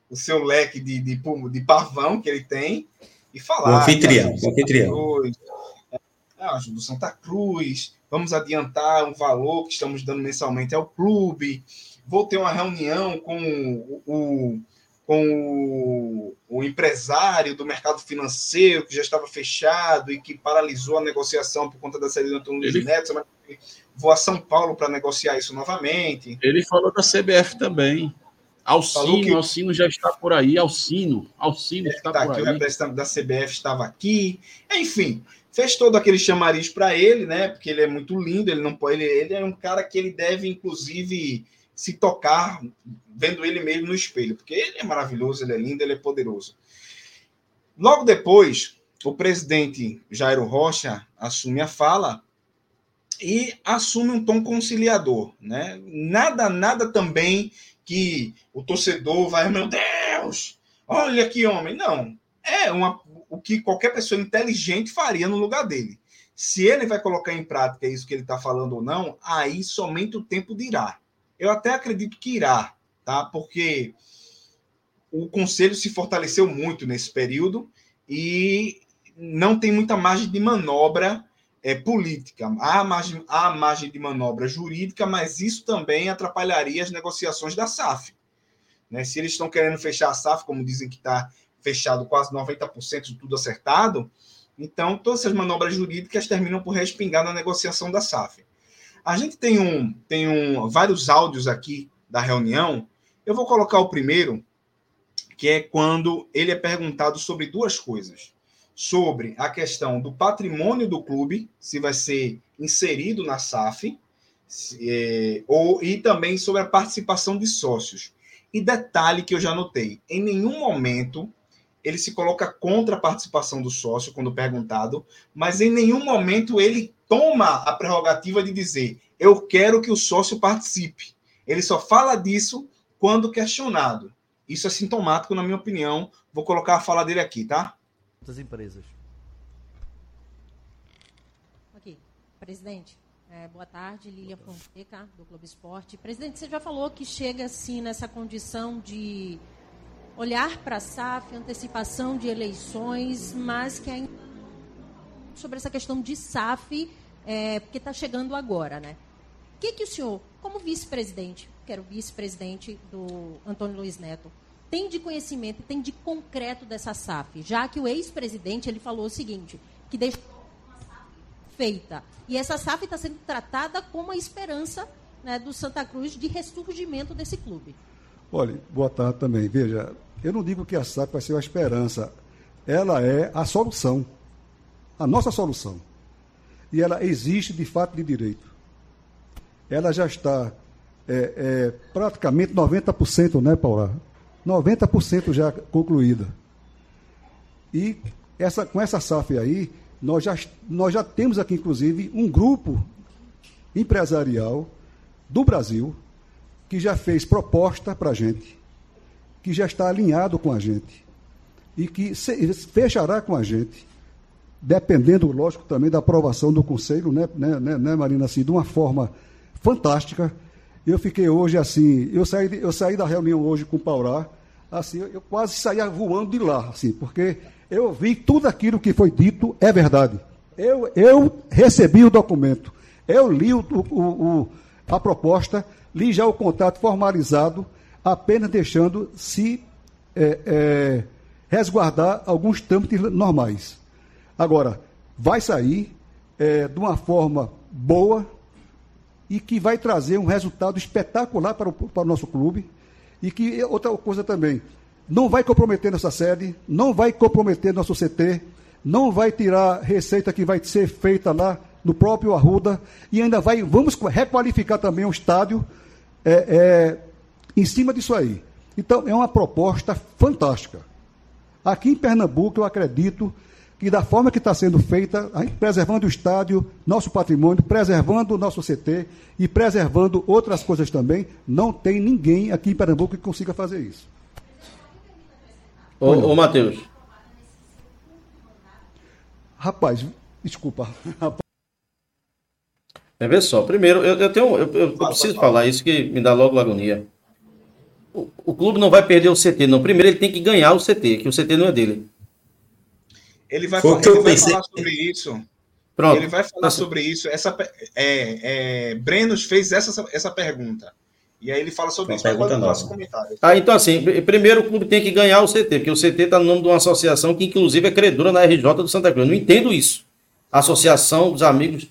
o seu leque de, de, de pavão que ele tem e falar. O anfitrião. O anfitrião. Ah, do Santa Cruz, vamos adiantar um valor que estamos dando mensalmente ao clube. Vou ter uma reunião com o, com o, o, empresário do mercado financeiro que já estava fechado e que paralisou a negociação por conta da saída do Antônio Ele... Neto. Vou a São Paulo para negociar isso novamente. Ele falou da CBF também. Alcino, que... Alcino já está por aí. Alcino, Alcino está tá por aqui, aí. O representante da CBF estava aqui. Enfim, fez todo aquele chamariz para ele, né? Porque ele é muito lindo, ele não pode, ele, ele é um cara que ele deve inclusive se tocar vendo ele mesmo no espelho, porque ele é maravilhoso, ele é lindo, ele é poderoso. Logo depois, o presidente Jairo Rocha assume a fala e assume um tom conciliador, né? Nada, nada também que o torcedor vai, meu Deus, olha que homem. Não, é uma o que qualquer pessoa inteligente faria no lugar dele. Se ele vai colocar em prática isso que ele está falando ou não, aí somente o tempo dirá. Eu até acredito que irá, tá? Porque o conselho se fortaleceu muito nesse período e não tem muita margem de manobra é, política. Há margem, há margem de manobra jurídica, mas isso também atrapalharia as negociações da SAF. Né? Se eles estão querendo fechar a SAF, como dizem que está fechado quase 90% de tudo acertado, Então, todas essas manobras jurídicas terminam por respingar na negociação da SAF. A gente tem um, tem um, vários áudios aqui da reunião. Eu vou colocar o primeiro, que é quando ele é perguntado sobre duas coisas. Sobre a questão do patrimônio do clube, se vai ser inserido na SAF, se, é, ou, e também sobre a participação de sócios. E detalhe que eu já notei: em nenhum momento ele se coloca contra a participação do sócio quando perguntado, mas em nenhum momento ele toma a prerrogativa de dizer eu quero que o sócio participe. Ele só fala disso quando questionado. Isso é sintomático, na minha opinião. Vou colocar a fala dele aqui, tá? Das empresas. Ok. Presidente, é, boa tarde. Lilian Fonseca, do Clube Esporte. Presidente, você já falou que chega, assim, nessa condição de olhar para a SAF, antecipação de eleições, mas que ainda sobre essa questão de SAF, é, porque está chegando agora, né? O que, que o senhor, como vice-presidente, que era o vice-presidente do Antônio Luiz Neto, tem de conhecimento, tem de concreto dessa SAF? Já que o ex-presidente ele falou o seguinte, que deixou feita. E essa SAF está sendo tratada como a esperança né, do Santa Cruz de ressurgimento desse clube. Olha, boa tarde também. Veja, eu não digo que a SAF vai ser uma esperança. Ela é a solução. A nossa solução. E ela existe de fato de direito. Ela já está é, é, praticamente 90%, né, Paula? 90% já concluída. E essa, com essa SAF aí, nós já, nós já temos aqui, inclusive, um grupo empresarial do Brasil que já fez proposta para a gente, que já está alinhado com a gente e que se, fechará com a gente, dependendo, lógico, também da aprovação do Conselho, né, né, né, né Marina, assim, de uma forma fantástica. Eu fiquei hoje assim, eu saí, eu saí da reunião hoje com o Paurá, assim, eu, eu quase saía voando de lá, assim, porque eu vi tudo aquilo que foi dito é verdade. Eu, eu recebi o documento, eu li o, o, o a proposta, li já o contrato formalizado, apenas deixando se é, é, resguardar alguns trâmites normais. Agora, vai sair é, de uma forma boa e que vai trazer um resultado espetacular para o, para o nosso clube. E que, outra coisa também, não vai comprometer nossa sede, não vai comprometer nosso CT, não vai tirar receita que vai ser feita lá no próprio Arruda e ainda vai, vamos requalificar também o estádio é, é, em cima disso aí. Então, é uma proposta fantástica. Aqui em Pernambuco, eu acredito que da forma que está sendo feita, preservando o estádio, nosso patrimônio, preservando o nosso CT e preservando outras coisas também, não tem ninguém aqui em Pernambuco que consiga fazer isso. Ô, ô Matheus. Rapaz, desculpa. É, vê só, primeiro, eu, eu tenho. Eu, eu preciso falar isso que me dá logo agonia. O, o, clube não vai perder o CT, não. Primeiro ele tem que ganhar o CT, que o CT não é dele. Ele vai, ele vai falar sobre isso. Pronto. Ele vai falar sobre isso. Essa, é, é, Brenos fez essa, essa pergunta. E aí ele fala sobre isso. Pergunta nosso comentário. Ah, então assim, primeiro o clube tem que ganhar o CT, porque o CT está no nome de uma associação que inclusive é credora na RJ do Santa Cruz. Eu não entendo isso. Associação dos Amigos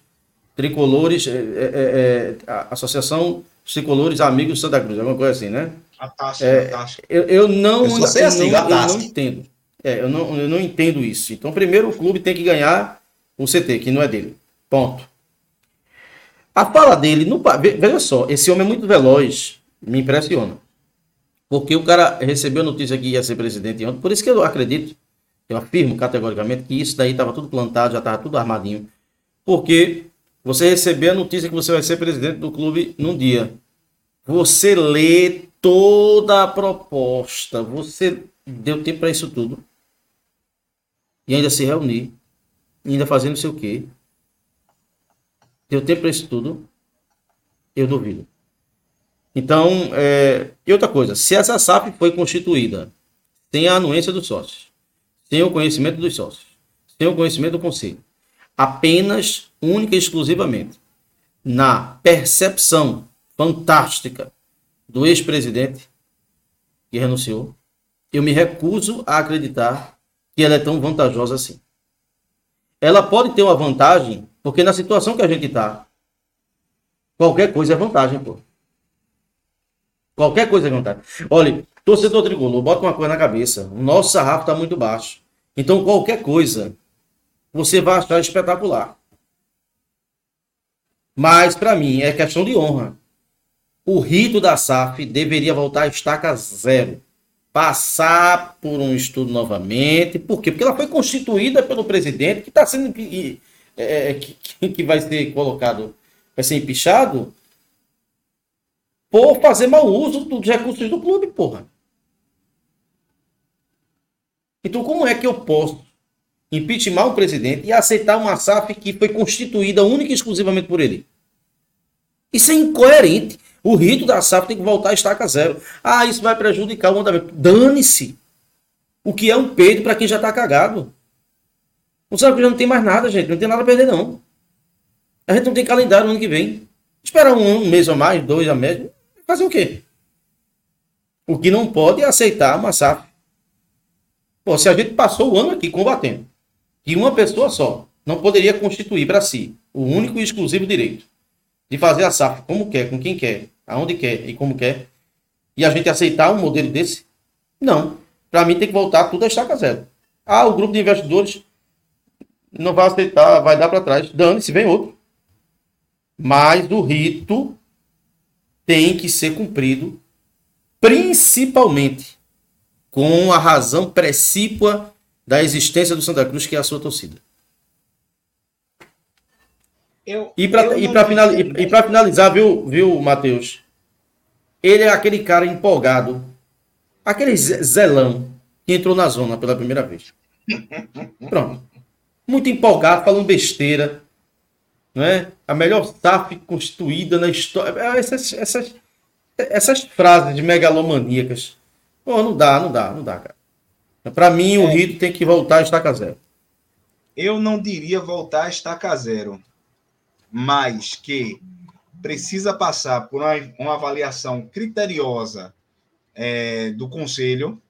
Tricolores, é, é, é, é Associação Tricolores Amigos Santa Cruz, alguma coisa assim, né? A taxa, é, a taxa. Eu, eu não, eu, eu, assim, não, eu não entendo. É, eu, não, eu não entendo isso. Então, primeiro o clube tem que ganhar o CT, que não é dele. Ponto. A fala dele, não, veja só, esse homem é muito veloz, me impressiona. Porque o cara recebeu a notícia que ia ser presidente ontem, por isso que eu acredito, eu afirmo categoricamente que isso daí estava tudo plantado, já estava tudo armadinho. Porque você receber a notícia que você vai ser presidente do clube num dia. Você lê toda a proposta. Você deu tempo para isso tudo. E ainda se reunir. Ainda fazer não sei o quê. Deu tempo para isso tudo. Eu duvido. Então, é... e outra coisa. Se essa SAF foi constituída sem a anuência dos sócios, sem o conhecimento dos sócios, sem o conhecimento do conselho, apenas, única e exclusivamente, na percepção fantástica do ex-presidente que renunciou, eu me recuso a acreditar que ela é tão vantajosa assim. ela pode ter uma vantagem, porque na situação que a gente está, qualquer coisa é vantagem, pô. Qualquer coisa é vantagem. Olha, torcedor tricolor, bota uma coisa na cabeça. O nosso sarrafo está muito baixo. Então, qualquer coisa, você vai achar espetacular. Mas, para mim, é questão de honra. O rito da SAF deveria voltar a estaca zero. Passar por um estudo novamente. Por quê? Porque ela foi constituída pelo presidente, que está sendo. Que, é, que, que vai ser colocado, vai ser empichado por fazer mau uso dos recursos do clube, porra. Então, como é que eu posso impeachment um presidente e aceitar uma SAF que foi constituída única e exclusivamente por ele? Isso é incoerente. O rito da SAF tem que voltar a estaca zero. Ah, isso vai prejudicar o andamento. Dane-se. O que é um peito para quem já está cagado? O Santa não tem mais nada, gente. Não tem nada a perder, não. A gente não tem calendário no ano que vem. Esperar um, um mês ou mais, dois a mês. Fazer o quê? O que não pode é aceitar uma SAF Pô, se a gente passou o ano aqui combatendo que uma pessoa só não poderia constituir para si o único e exclusivo direito de fazer a SAF como quer, com quem quer, aonde quer e como quer, e a gente aceitar um modelo desse, não. Para mim tem que voltar tudo a estaca zero. Ah, o grupo de investidores não vai aceitar, vai dar para trás. Dane-se, vem outro. Mas o rito tem que ser cumprido, principalmente com a razão precípua da existência do Santa Cruz, que é a sua torcida. Eu, e para final, e, finalizar, viu, viu, Matheus? Ele é aquele cara empolgado, aquele zelão que entrou na zona pela primeira vez. [laughs] Pronto. Muito empolgado, falando besteira. Não é? A melhor SAF constituída na história. Essas, essas, essas frases megalomaníacas Pô, não dá, não dá, não dá, cara. Para mim, o é. Rito tem que voltar a estaca zero. Eu não diria voltar a estaca zero, mas que precisa passar por uma, uma avaliação criteriosa é, do conselho.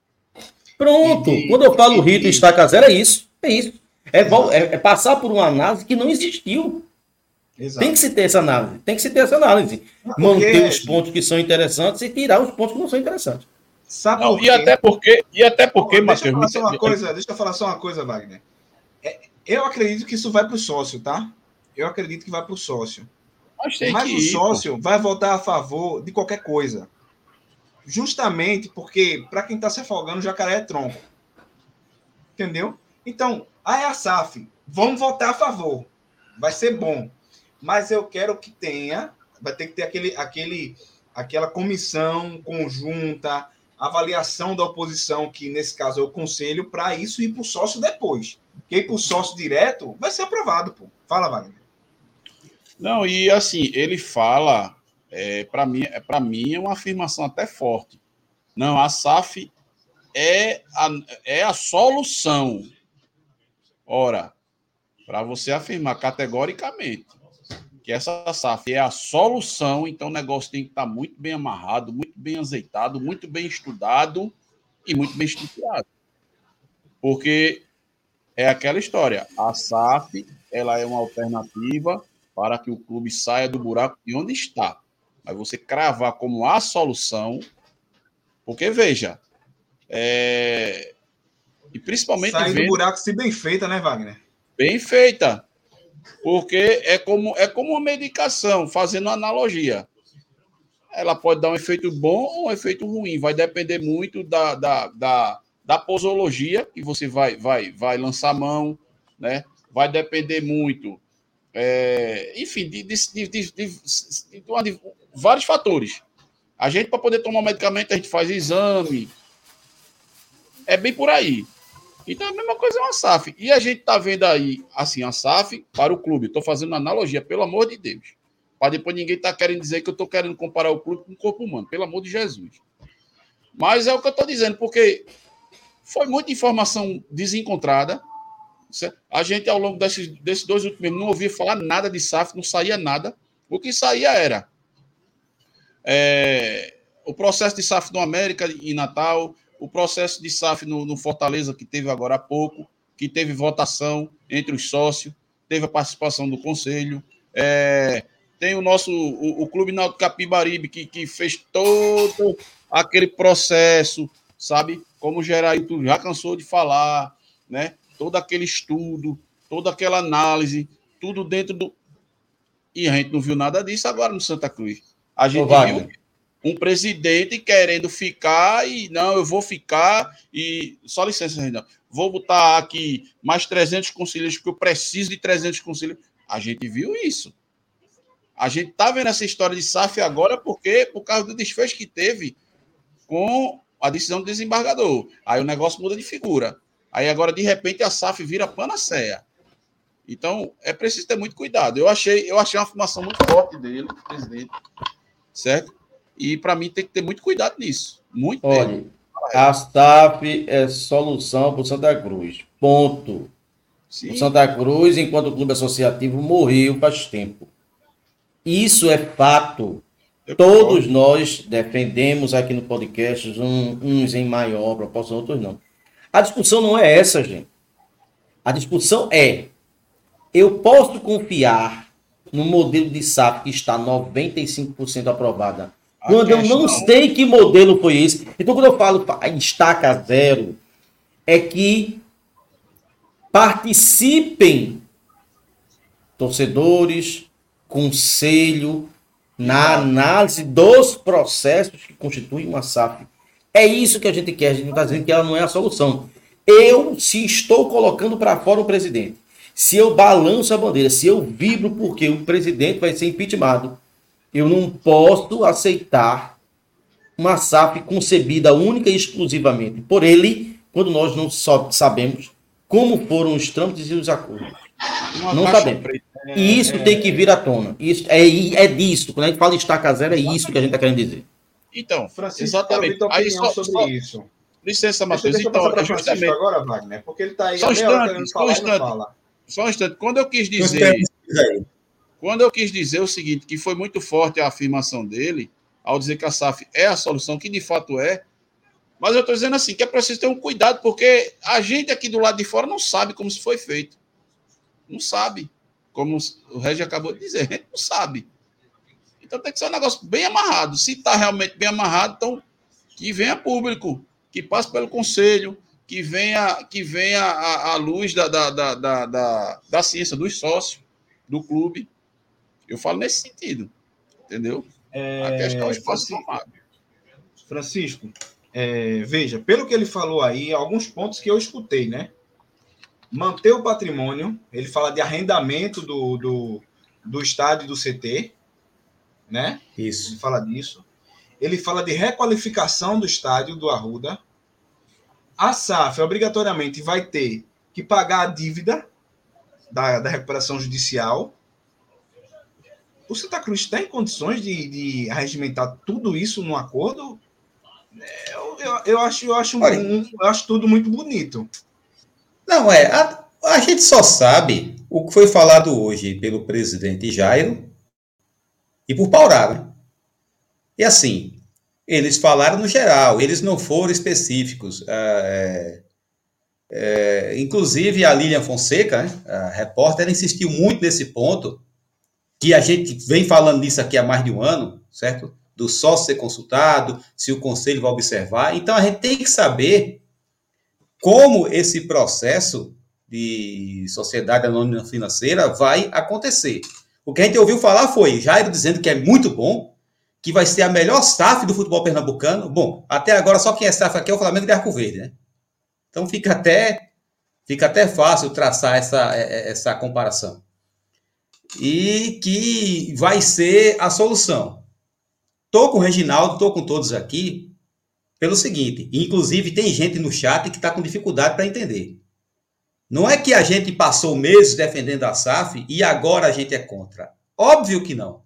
Pronto. De, Quando eu falo Rito e estaca zero, é isso. É isso. É, é, é, passar por uma análise que não existiu. Exato. Tem que se ter essa análise. Tem que se ter essa análise. Porque... Manter os pontos que são interessantes e tirar os pontos que não são interessantes. Sabe não, e até porque, e até porque, deixa eu falar só uma coisa, deixa eu falar só uma coisa, Wagner. É, eu acredito que isso vai para o sócio, tá? Eu acredito que vai para o sócio. Mas, Mas o ir, sócio pô. vai votar a favor de qualquer coisa. Justamente porque, para quem está se afogando, jacaré é tronco. Entendeu? Então, a EASAF, vamos votar a favor. Vai ser bom. Mas eu quero que tenha, vai ter que ter aquele, aquele, aquela comissão conjunta, avaliação da oposição, que nesse caso é o conselho, para isso ir para o sócio depois. Porque ir para o sócio direto vai ser aprovado, pô. Fala, Wagner. Não, e assim, ele fala, é, para mim, é, para mim é uma afirmação até forte. Não, a SAF é a, é a solução. Ora, para você afirmar categoricamente que essa SAF é a solução, então o negócio tem que estar muito bem amarrado, muito bem azeitado, muito bem estudado e muito bem estruturado. Porque é aquela história, a SAF ela é uma alternativa para que o clube saia do buraco de onde está. Mas você cravar como a solução, porque veja, é... e principalmente. Sair do buraco se bem feita, né, Wagner? Bem feita. Porque é como, é como uma medicação, fazendo analogia. Ela pode dar um efeito bom ou um efeito ruim, vai depender muito da, da, da, da posologia que você vai, vai, vai lançar mão, né? vai depender muito, é, enfim, de, de, de, vários fatores. A gente, para poder tomar medicamento, a gente faz exame. É bem por aí. Então, a mesma coisa é uma SAF. E a gente está vendo aí, assim, a SAF para o clube. Estou fazendo analogia, pelo amor de Deus. Para depois ninguém estar tá querendo dizer que eu estou querendo comparar o clube com o corpo humano. Pelo amor de Jesus. Mas é o que eu estou dizendo, porque foi muita informação desencontrada. A gente, ao longo desses, desses dois últimos meses, não ouvia falar nada de SAF, não saía nada. O que saía era é, o processo de SAF no América e Natal, o processo de SAF no, no, Fortaleza, que teve agora há pouco, que teve votação entre os sócios, teve a participação do conselho. É, tem o nosso o, o Clube Náutico Capibaribe, que, que fez todo aquele processo, sabe? Como o Gerailton já cansou de falar, né? Todo aquele estudo, toda aquela análise, tudo dentro do. E a gente não viu nada disso agora no Santa Cruz. A gente Ô, viu um presidente querendo ficar e não, eu vou ficar e só licença, Renan. Vou botar aqui mais 300 conselheiros porque eu preciso de 300 conselheiros. A gente viu isso. A gente tá vendo essa história de SAF agora porque por causa do desfecho que teve com a decisão do desembargador. Aí o negócio muda de figura. Aí agora de repente a SAF vira panaceia. Então é preciso ter muito cuidado. Eu achei, eu achei uma afirmação muito forte dele, presidente, certo? E para mim tem que ter muito cuidado nisso. Muito Olha, a SAF é solução para o Santa Cruz. Ponto. Sim. O Santa Cruz, enquanto clube associativo, morreu faz tempo. Isso é fato. Eu Todos concordo. nós defendemos aqui no podcast, um, uns em maior proporção, outros não. A discussão não é essa, gente. A discussão é: eu posso confiar no modelo de SAP que está 95% aprovada quando eu não sei que modelo foi esse. Então, quando eu falo estaca zero, é que participem torcedores, conselho, na análise dos processos que constituem uma SAF. É isso que a gente quer. A gente não está dizendo que ela não é a solução. Eu, se estou colocando para fora o presidente, se eu balanço a bandeira, se eu vibro porque o presidente vai ser impeachmentado, eu não posso aceitar uma SAF concebida única e exclusivamente por ele, quando nós não sabemos como foram os trâmites e os acordos. Uma não sabemos. E isso é... tem que vir à tona. Isso, é, é disso. Quando a gente fala estaca zero, é isso que a gente está querendo dizer. Então, Francisco, exatamente. Aí só, sobre só, isso. Licença, Matheus. Então, é justamente... agora, Wagner, porque ele está aí só um instante, só um instante. Só um instante. Quando eu quis dizer... Quando eu quis dizer o seguinte, que foi muito forte a afirmação dele, ao dizer que a SAF é a solução, que de fato é, mas eu estou dizendo assim, que é preciso ter um cuidado, porque a gente aqui do lado de fora não sabe como isso foi feito. Não sabe. Como o Regi acabou de dizer, a gente não sabe. Então tem que ser um negócio bem amarrado. Se está realmente bem amarrado, então que venha público, que passe pelo conselho, que venha, que venha a, a luz da, da, da, da, da ciência, dos sócios do clube, eu falo nesse sentido, entendeu? É, a questão é espaço Francisco, Francisco é, veja, pelo que ele falou aí, alguns pontos que eu escutei, né? Manter o patrimônio, ele fala de arrendamento do, do, do estádio do CT, né? Isso. Ele fala disso. Ele fala de requalificação do estádio do Arruda. A SAF obrigatoriamente vai ter que pagar a dívida da, da recuperação judicial o Santa Cruz está em condições de, de regimentar tudo isso num acordo? É, eu, eu, eu acho, eu, acho um, eu acho tudo muito bonito. Não, é. A, a gente só sabe o que foi falado hoje pelo presidente Jairo e por Paurá, né? E assim, eles falaram no geral, eles não foram específicos. É, é, inclusive a Lilian Fonseca, né, a repórter, ela insistiu muito nesse ponto que a gente vem falando nisso aqui há mais de um ano, certo? Do sócio ser consultado, se o conselho vai observar. Então a gente tem que saber como esse processo de sociedade anônima financeira vai acontecer. O que a gente ouviu falar foi Jairo dizendo que é muito bom, que vai ser a melhor SAF do futebol pernambucano. Bom, até agora só quem é SAF aqui é o Flamengo de Arco Verde, né? Então fica até fica até fácil traçar essa, essa comparação e que vai ser a solução. Tô com o Reginaldo, tô com todos aqui pelo seguinte, inclusive tem gente no chat que está com dificuldade para entender. Não é que a gente passou meses defendendo a SAF e agora a gente é contra. Óbvio que não.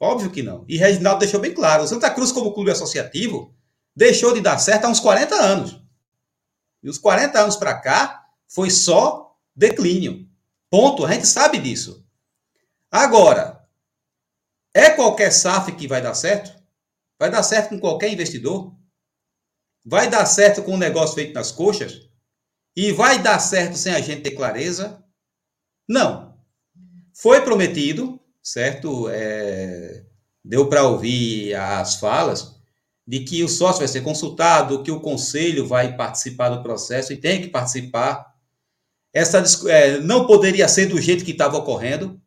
Óbvio que não. E Reginaldo deixou bem claro, o Santa Cruz como clube associativo deixou de dar certo há uns 40 anos. E os 40 anos para cá foi só declínio. Ponto. A gente sabe disso. Agora, é qualquer SAF que vai dar certo? Vai dar certo com qualquer investidor? Vai dar certo com um negócio feito nas coxas? E vai dar certo sem a gente ter clareza? Não. Foi prometido, certo? É, deu para ouvir as falas de que o sócio vai ser consultado, que o conselho vai participar do processo e tem que participar. Essa é, não poderia ser do jeito que estava ocorrendo.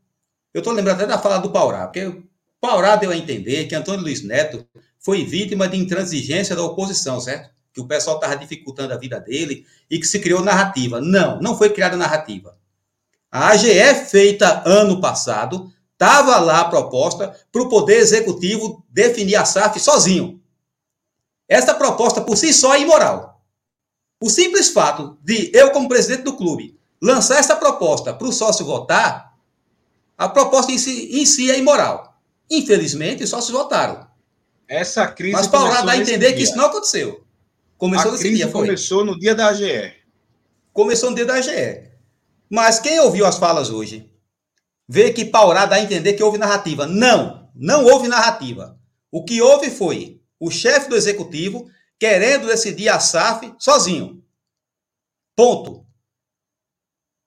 Eu estou lembrando até da fala do Paurá, porque Paurá deu a entender que Antônio Luiz Neto foi vítima de intransigência da oposição, certo? Que o pessoal estava dificultando a vida dele e que se criou narrativa. Não, não foi criada narrativa. A AGE, feita ano passado, estava lá a proposta para o Poder Executivo definir a SAF sozinho. Essa proposta por si só é imoral. O simples fato de eu, como presidente do clube, lançar essa proposta para o sócio votar, a proposta em si, em si é imoral. Infelizmente, os sócios votaram. Essa crise. Mas Paulo dá a entender que isso não aconteceu. Começou a dia, começou no dia da AGE. Começou no dia da AGE. Mas quem ouviu as falas hoje vê que Paurá dá a entender que houve narrativa. Não, não houve narrativa. O que houve foi o chefe do executivo querendo decidir a SAF sozinho. Ponto.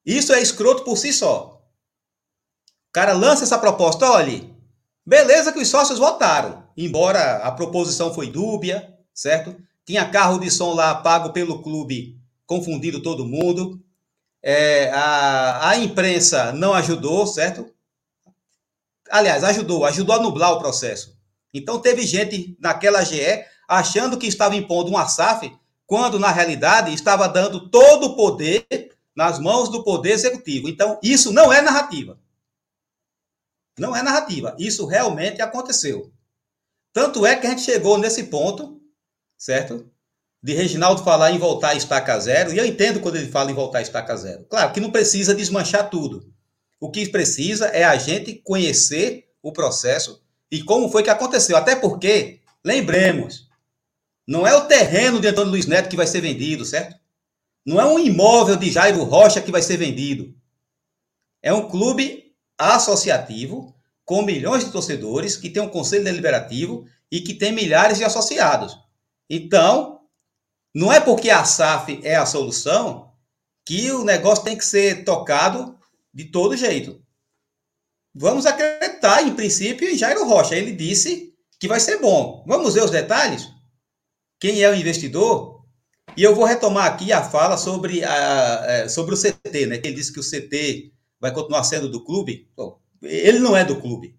Isso é escroto por si só. O cara lança essa proposta, olha, beleza que os sócios votaram, embora a proposição foi dúbia, certo? Tinha carro de som lá pago pelo clube, confundindo todo mundo. É, a, a imprensa não ajudou, certo? Aliás, ajudou, ajudou a nublar o processo. Então teve gente naquela GE achando que estava impondo uma SAF, quando na realidade estava dando todo o poder nas mãos do poder executivo. Então isso não é narrativa. Não é narrativa. Isso realmente aconteceu. Tanto é que a gente chegou nesse ponto, certo? De Reginaldo falar em voltar a estaca zero, e eu entendo quando ele fala em voltar a estaca zero. Claro que não precisa desmanchar tudo. O que precisa é a gente conhecer o processo e como foi que aconteceu. Até porque, lembremos, não é o terreno de Antônio Luiz Neto que vai ser vendido, certo? Não é um imóvel de Jairo Rocha que vai ser vendido. É um clube associativo com milhões de torcedores, que tem um conselho deliberativo e que tem milhares de associados. Então, não é porque a SAF é a solução que o negócio tem que ser tocado de todo jeito. Vamos acreditar, em princípio, em Jairo Rocha. Ele disse que vai ser bom. Vamos ver os detalhes? Quem é o investidor? E eu vou retomar aqui a fala sobre, a, é, sobre o CT, né? Que ele disse que o CT vai continuar sendo do clube. Bom, ele não é do clube.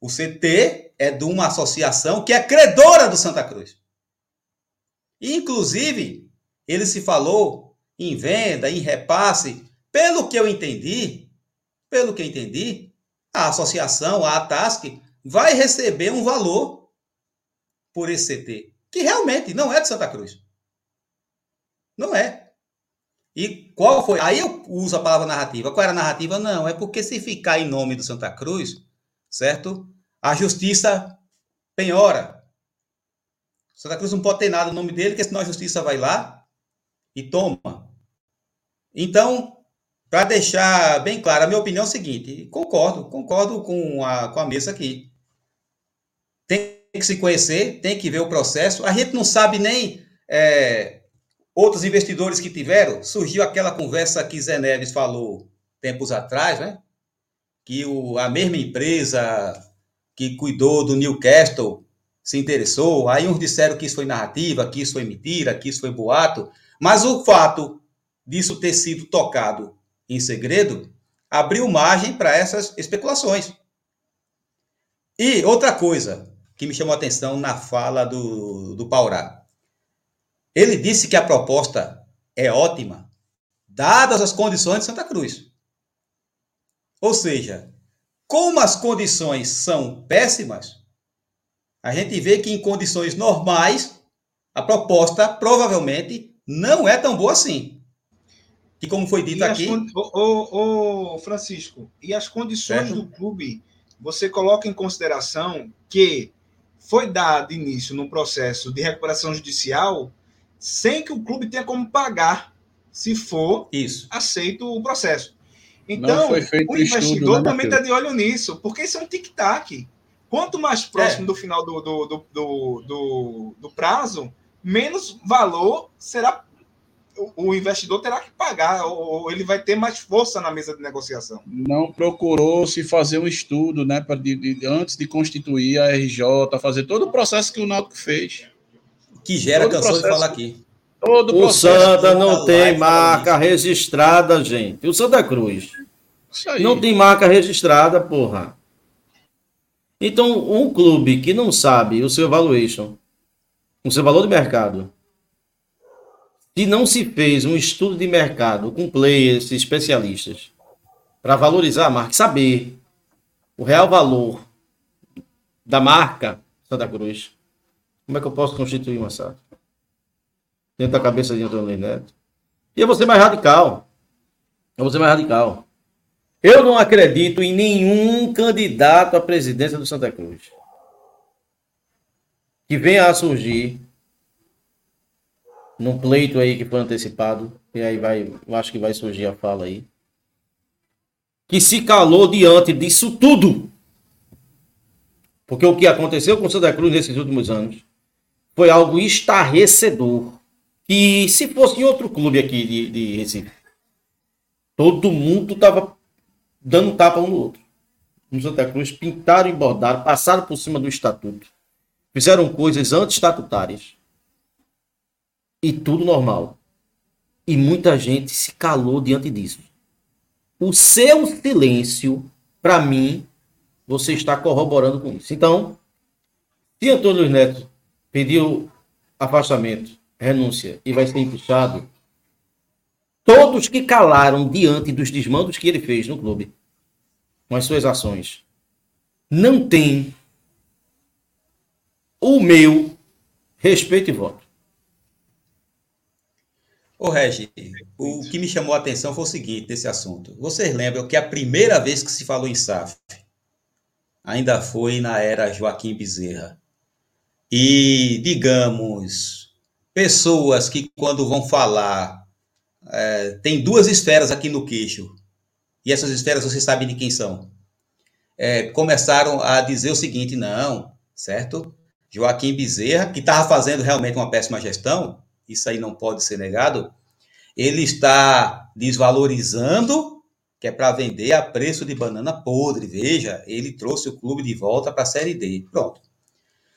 O CT é de uma associação que é credora do Santa Cruz. inclusive, ele se falou em venda, em repasse. Pelo que eu entendi, pelo que entendi, a associação, a ATASC, vai receber um valor por esse CT, que realmente não é de Santa Cruz. Não é. E qual foi? Aí eu uso a palavra narrativa. Qual era a narrativa? Não, é porque se ficar em nome do Santa Cruz, certo? A justiça penhora. Santa Cruz não pode ter nada no nome dele, porque senão a justiça vai lá e toma. Então, para deixar bem claro, a minha opinião é o seguinte: concordo, concordo com a, com a mesa aqui. Tem que se conhecer, tem que ver o processo. A gente não sabe nem é, outros investidores que tiveram. Surgiu aquela conversa que Zé Neves falou tempos atrás, né? Que o, a mesma empresa que cuidou do Newcastle se interessou. Aí uns disseram que isso foi narrativa, que isso foi mentira, que isso foi boato. Mas o fato disso ter sido tocado em segredo, abriu margem para essas especulações. E outra coisa que me chamou a atenção na fala do, do Paurá. Ele disse que a proposta é ótima, dadas as condições de Santa Cruz. Ou seja, como as condições são péssimas, a gente vê que em condições normais, a proposta provavelmente não é tão boa assim. Que, como foi dito aqui. Ô, Francisco, e as condições certo. do clube, você coloca em consideração que foi dado início num processo de recuperação judicial sem que o clube tenha como pagar se for isso. aceito o processo. Então, o investidor estudo, né, também está de olho nisso, porque isso é um tic-tac. Quanto mais próximo é. do final do, do, do, do, do, do prazo, menos valor será o investidor terá que pagar, ou ele vai ter mais força na mesa de negociação. Não procurou se fazer um estudo, né, pra, de, de, antes de constituir a RJ, fazer todo o processo que o Náutico fez. Que gera, todo cansou de falar aqui. Todo o Santa não tem marca registrada, gente. O Santa Cruz. Não tem marca registrada, porra. Então, um clube que não sabe o seu valuation, o seu valor de mercado, se não se fez um estudo de mercado com players especialistas para valorizar a marca, saber o real valor da marca Santa Cruz, como é que eu posso constituir uma SAF? Dentro da cabeça de Antônio Neto. E eu vou ser mais radical. Eu vou ser mais radical. Eu não acredito em nenhum candidato à presidência do Santa Cruz que venha a surgir num pleito aí que foi antecipado, e aí vai, eu acho que vai surgir a fala aí, que se calou diante disso tudo. Porque o que aconteceu com Santa Cruz nesses últimos anos foi algo estarrecedor. E se fosse em outro clube aqui de, de Recife, todo mundo tava dando tapa um no outro. No Santa Cruz, pintaram e bordaram, passaram por cima do estatuto. Fizeram coisas anti-estatutárias e tudo normal. E muita gente se calou diante disso. O seu silêncio, para mim, você está corroborando com isso. Então, se Antônio Neto pediu afastamento, renúncia e vai ser empichado, todos que calaram diante dos desmandos que ele fez no clube, com as suas ações, não têm o meu respeito e voto. Ô, Regi, o que me chamou a atenção foi o seguinte desse assunto. Vocês lembram que a primeira vez que se falou em SAF ainda foi na era Joaquim Bezerra. E, digamos, pessoas que quando vão falar é, tem duas esferas aqui no queixo, e essas esferas vocês sabem de quem são. É, começaram a dizer o seguinte: não, certo? Joaquim Bezerra, que estava fazendo realmente uma péssima gestão, isso aí não pode ser negado, ele está desvalorizando, que é para vender a preço de banana podre. Veja, ele trouxe o clube de volta para a Série D. Pronto.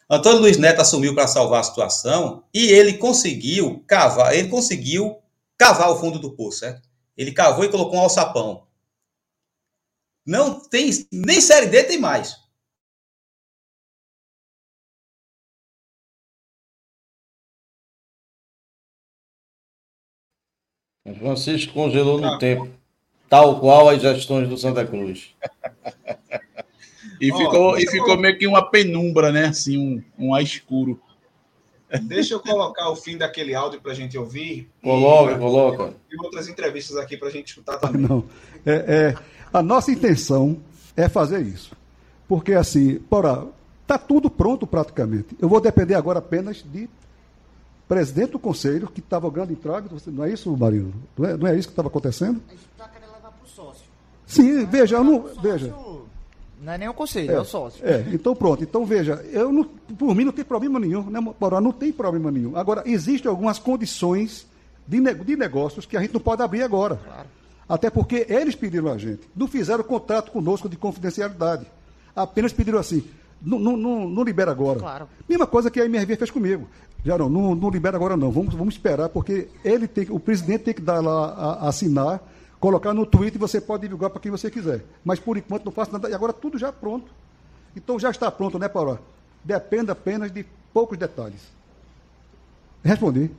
Antônio Luiz Neto assumiu para salvar a situação e ele conseguiu cavar, ele conseguiu cavar o fundo do poço, certo? Ele cavou e colocou um alçapão. Não tem, nem Série D tem mais. Francisco congelou no tempo, tal qual as gestões do Santa Cruz. [laughs] e ficou, e ficou meio que uma penumbra, né? Assim, um, um ar escuro. Deixa eu colocar o fim daquele áudio para a gente ouvir. Coloca, coloca. E outras entrevistas aqui para a gente escutar também. Não, é, é, a nossa intenção é fazer isso. Porque, assim, para está tudo pronto praticamente. Eu vou depender agora apenas de presidente do conselho que estava ganhando entrave. Não é isso, Marino? Não é, não é isso que estava acontecendo? A gente está querendo levar para o sócio. Sim, veja, eu não. Veja. Não é nem o conselho, é, é o sócio. É, então pronto. Então veja, eu não, por mim não tem problema nenhum, né, Porã? Não tem problema nenhum. Agora, existem algumas condições de, de negócios que a gente não pode abrir agora. Claro. Até porque eles pediram a gente. Não fizeram contrato conosco de confidencialidade. Apenas pediram assim. Não, não, não, não libera agora. Claro. Mesma coisa que a MRV fez comigo. Já não, não, não libera agora não. Vamos, vamos esperar, porque ele tem, o presidente tem que dar lá a, a assinar, colocar no Twitter e você pode divulgar para quem você quiser. Mas por enquanto não faço nada. E agora tudo já pronto. Então já está pronto, né, Paulo? Depende apenas de poucos detalhes. Respondi.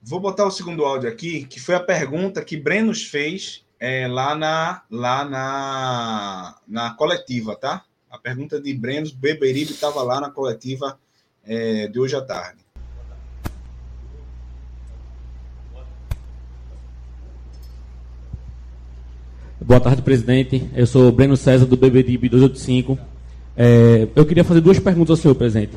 Vou botar o segundo áudio aqui, que foi a pergunta que Brenos fez é, lá, na, lá na, na coletiva, tá? A pergunta de Brenos, Beberibe estava lá na coletiva é, de hoje à tarde. Boa tarde, presidente. Eu sou Breno César, do Beberibe 285. É, eu queria fazer duas perguntas ao senhor, presidente.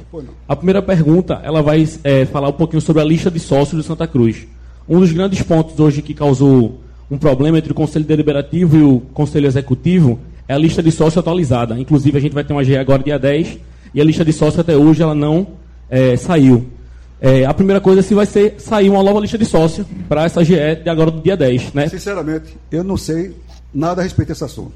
A primeira pergunta, ela vai é, falar um pouquinho sobre a lista de sócios do Santa Cruz. Um dos grandes pontos hoje que causou um problema entre o Conselho Deliberativo e o Conselho Executivo é a lista de sócio atualizada. Inclusive, a gente vai ter uma GE agora dia 10, e a lista de sócio até hoje ela não é, saiu. É, a primeira coisa é se vai ser sair uma nova lista de sócio para essa GE de agora do dia 10, né? Sinceramente, eu não sei nada a respeito desse assunto.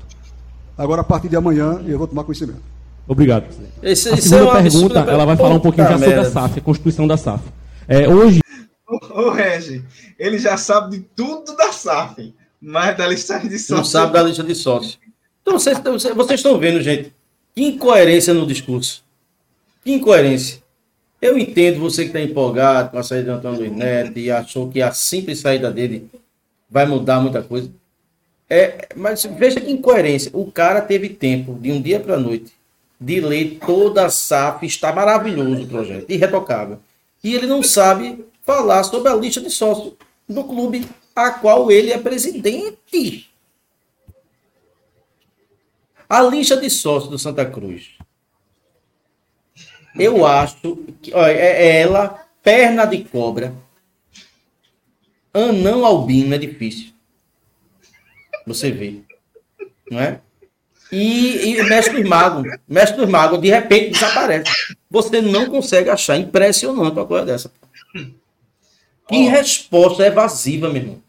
Agora, a partir de amanhã, eu vou tomar conhecimento. Obrigado. Esse, a segunda é uma pergunta, absurda- ela vai falar um pouquinho já sobre a. SAF, a constituição da SAF. É, hoje, Ô, ô, Regi, ele já sabe de tudo da SAF, mas da listagem de sócios. Não sabe da lista de sócios. Então, vocês, vocês- vocês estão vendo, gente, que incoerência no discurso. Que incoerência. Eu entendo você que está empolgado com a saída de Antônio Luiz Neto e achou que a simples saída dele vai mudar muita coisa. É, mas veja que incoerência. O cara teve tempo, de um dia para a noite, de ler toda a SAF. Está maravilhoso o projeto, irretocável. E ele não sabe falar sobre a lista de sócios do clube a qual ele é presidente. A lista de sócios do Santa Cruz. Eu acho que olha, é é ela, perna de cobra, anão albino, é difícil. Você vê. Não é? E, e mestre dos magos, mestre dos magos, de repente desaparece. Você não consegue achar impressionante uma coisa dessa. Que resposta evasiva, meu irmão.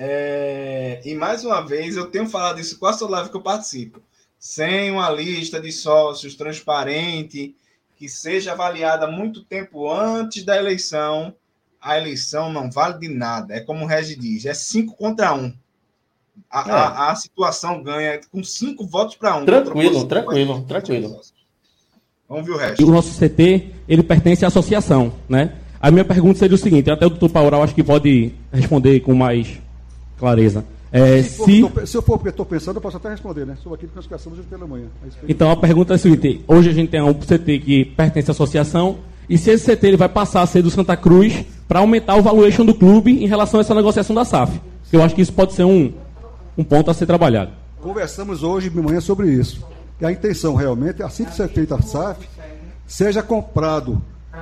É, e mais uma vez, eu tenho falado isso quase toda live que eu participo. Sem uma lista de sócios transparente, que seja avaliada muito tempo antes da eleição, a eleição não vale de nada. É como o Regi diz, é cinco contra um. A, É. a- a situação ganha com cinco votos para um. Tranquilo, tranquilo, tranquilo. Vamos ver o E resto. o nosso CT, ele pertence à associação, né? A minha pergunta seria o seguinte, até o doutor Paural acho que pode responder com mais clareza. É, Se, se, eu tô- se eu for porque estou pensando, eu posso até responder, né? Sobre aquilo que nós conversamos hoje pela manhã. então a pergunta é a seguinte, hoje a gente tem um CT que pertence à associação, e se esse CT ele vai passar a ser do Santa Cruz para aumentar o valuation do clube em relação a essa negociação da SAF. Eu acho que isso pode ser um, um ponto a ser trabalhado. Conversamos hoje de manhã sobre isso. E a intenção realmente, assim que ser feita a SAF, seja comprado,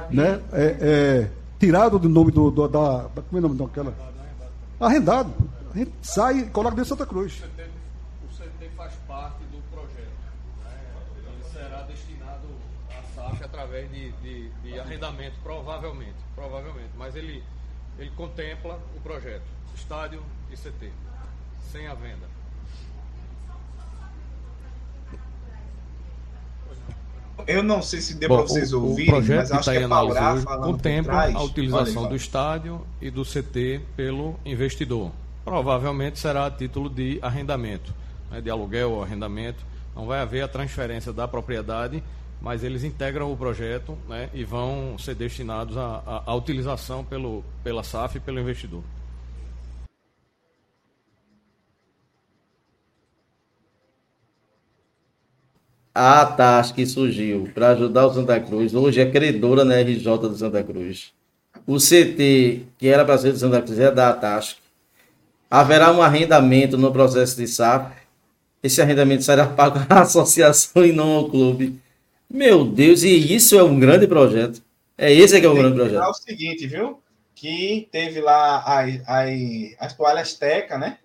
né? é, é, tirado do nome do, do- da, da. Como é o nome daquela? Arrendado. A gente sai e coloca dentro de Santa Cruz. O CT faz parte do projeto. né? Ele será destinado à SAF através de, de, de arrendamento, provavelmente. Provavelmente. Mas ele, ele contempla o projeto. Estádio e CT. Sem a venda. Eu não sei se deu para vocês o, o ouvirem, projeto mas que acho está que é contempla a utilização do estádio e do CT pelo investidor. Provavelmente será a título de arrendamento, né, de aluguel ou arrendamento. Não vai haver a transferência da propriedade, mas eles integram o projeto né, e vão ser destinados à, utilização pelo, pela SAF e pelo investidor. A taxa que surgiu para ajudar o Santa Cruz, hoje é credora na RJ do Santa Cruz. O CT, que era para ser do Santa Cruz, é da taxa. Haverá um arrendamento no processo de SAF. Esse arrendamento será [laughs] pago à associação e não ao clube. Meu Deus, e isso é um grande projeto. É esse que é um Tem grande projeto. o seguinte, viu? Que teve lá as, as, as toalhas Teca, né?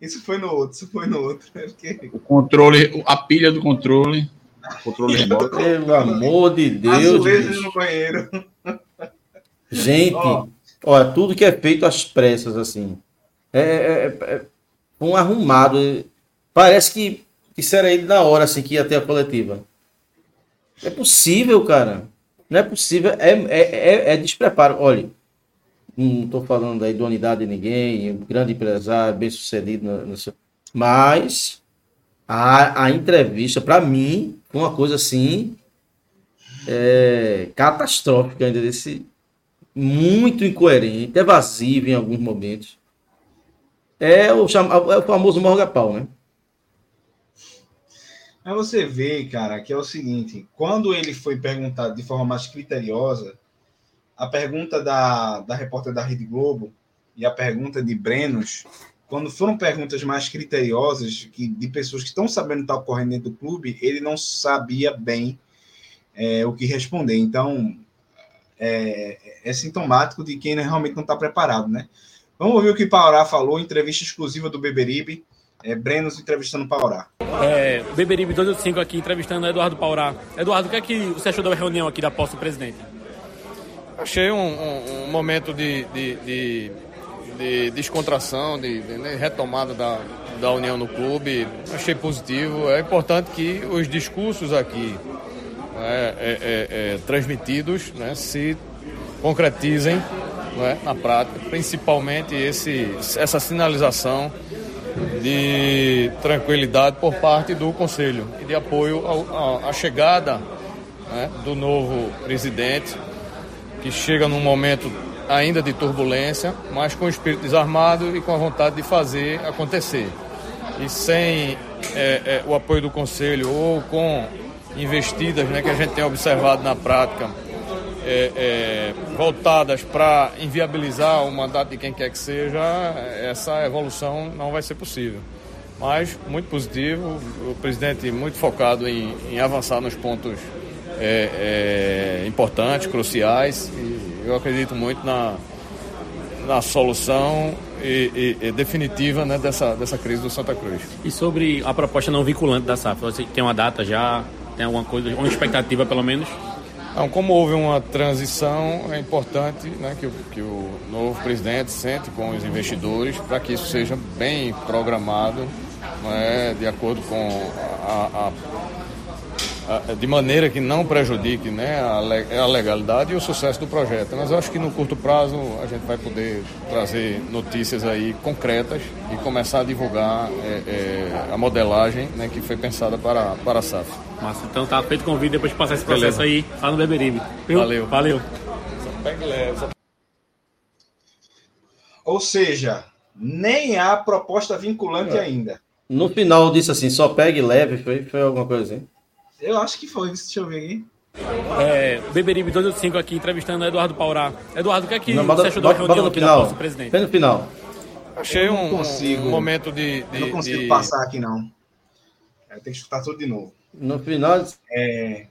Isso foi no outro, isso foi no outro. É porque O controle, a pilha do controle. Controle [laughs] remoto. Pelo amor de Deus. Azulejos no banheiro. Gente, Ó. olha, tudo que é feito às pressas, assim. É, é- é- é um arrumado. Parece que, que era ele na hora, assim, que ia ter a coletiva. É possível, cara. Não é possível. É, é, é, é despreparo. Olha, não estou falando da idoneidade de ninguém, um grande empresário, bem sucedido, no, no mas a, a entrevista, para mim, foi uma coisa assim é, catastrófica ainda desse muito incoerente, evasivo em alguns momentos. É o, chama, é o famoso morga-pau, né? Mas você vê, cara, que é o seguinte: quando ele foi perguntado de forma mais criteriosa, a pergunta da, da repórter da Rede Globo e a pergunta de Brenos, quando foram perguntas mais criteriosas, que, de pessoas que estão sabendo o que está ocorrendo dentro do clube, ele não sabia bem é, o que responder. Então, é, é sintomático de quem realmente não está preparado, né? Vamos ouvir o que Paurá falou, entrevista exclusiva do Beberibe. É, Brenos entrevistando Paurá. É, Beberibe 285 aqui, entrevistando Eduardo Paurá. Eduardo, o que é que você achou da reunião aqui da posse do presidente? Achei um, um, um momento de, de, de, de descontração, de, de né, retomada da, da união no clube. Achei positivo. É importante que os discursos aqui né, é, é, é, transmitidos né, se concretizem né, na prática, principalmente esse, essa sinalização de tranquilidade por parte do Conselho e de apoio à chegada né, do novo presidente, que chega num momento ainda de turbulência, mas com o espírito desarmado e com a vontade de fazer acontecer. E sem é, é, o apoio do Conselho ou com investidas né, que a gente tem observado na prática é, é, voltadas para inviabilizar o mandato de quem quer que seja, essa evolução não vai ser possível. Mas muito positivo, o presidente muito focado em, em avançar nos pontos é, é importantes, cruciais, e eu acredito muito na, na solução e, e, e definitiva né, dessa, dessa crise do Santa Cruz. E sobre a proposta não vinculante da SAF, você tem uma data já, tem alguma coisa, uma expectativa pelo menos? Então, como houve uma transição, é importante né, que, o, que o novo presidente sente com os investidores para que isso seja bem programado, né, de acordo com a, a de maneira que não prejudique né, a legalidade e o sucesso do projeto. Mas eu acho que no curto prazo a gente vai poder trazer notícias aí concretas e começar a divulgar é, é, a modelagem né, que foi pensada para, para a SAF. Massa, então tá feito convite depois de passar esse processo Beleza. aí lá no Beberibe. Valeu. Valeu. Ou seja, nem há proposta vinculante é. ainda. No final disse assim, só pegue leve, foi, foi alguma coisa assim? Eu acho que foi, deixa eu ver aqui. É, Beberibe 285 aqui, entrevistando Eduardo Paurá. Eduardo, o que é que Não, você achou da reunião no final. presidente? Bem no final. Achei um, consigo, um momento de, de, Não consigo de... passar aqui, não. Eu tenho que escutar tudo de novo. No final... É...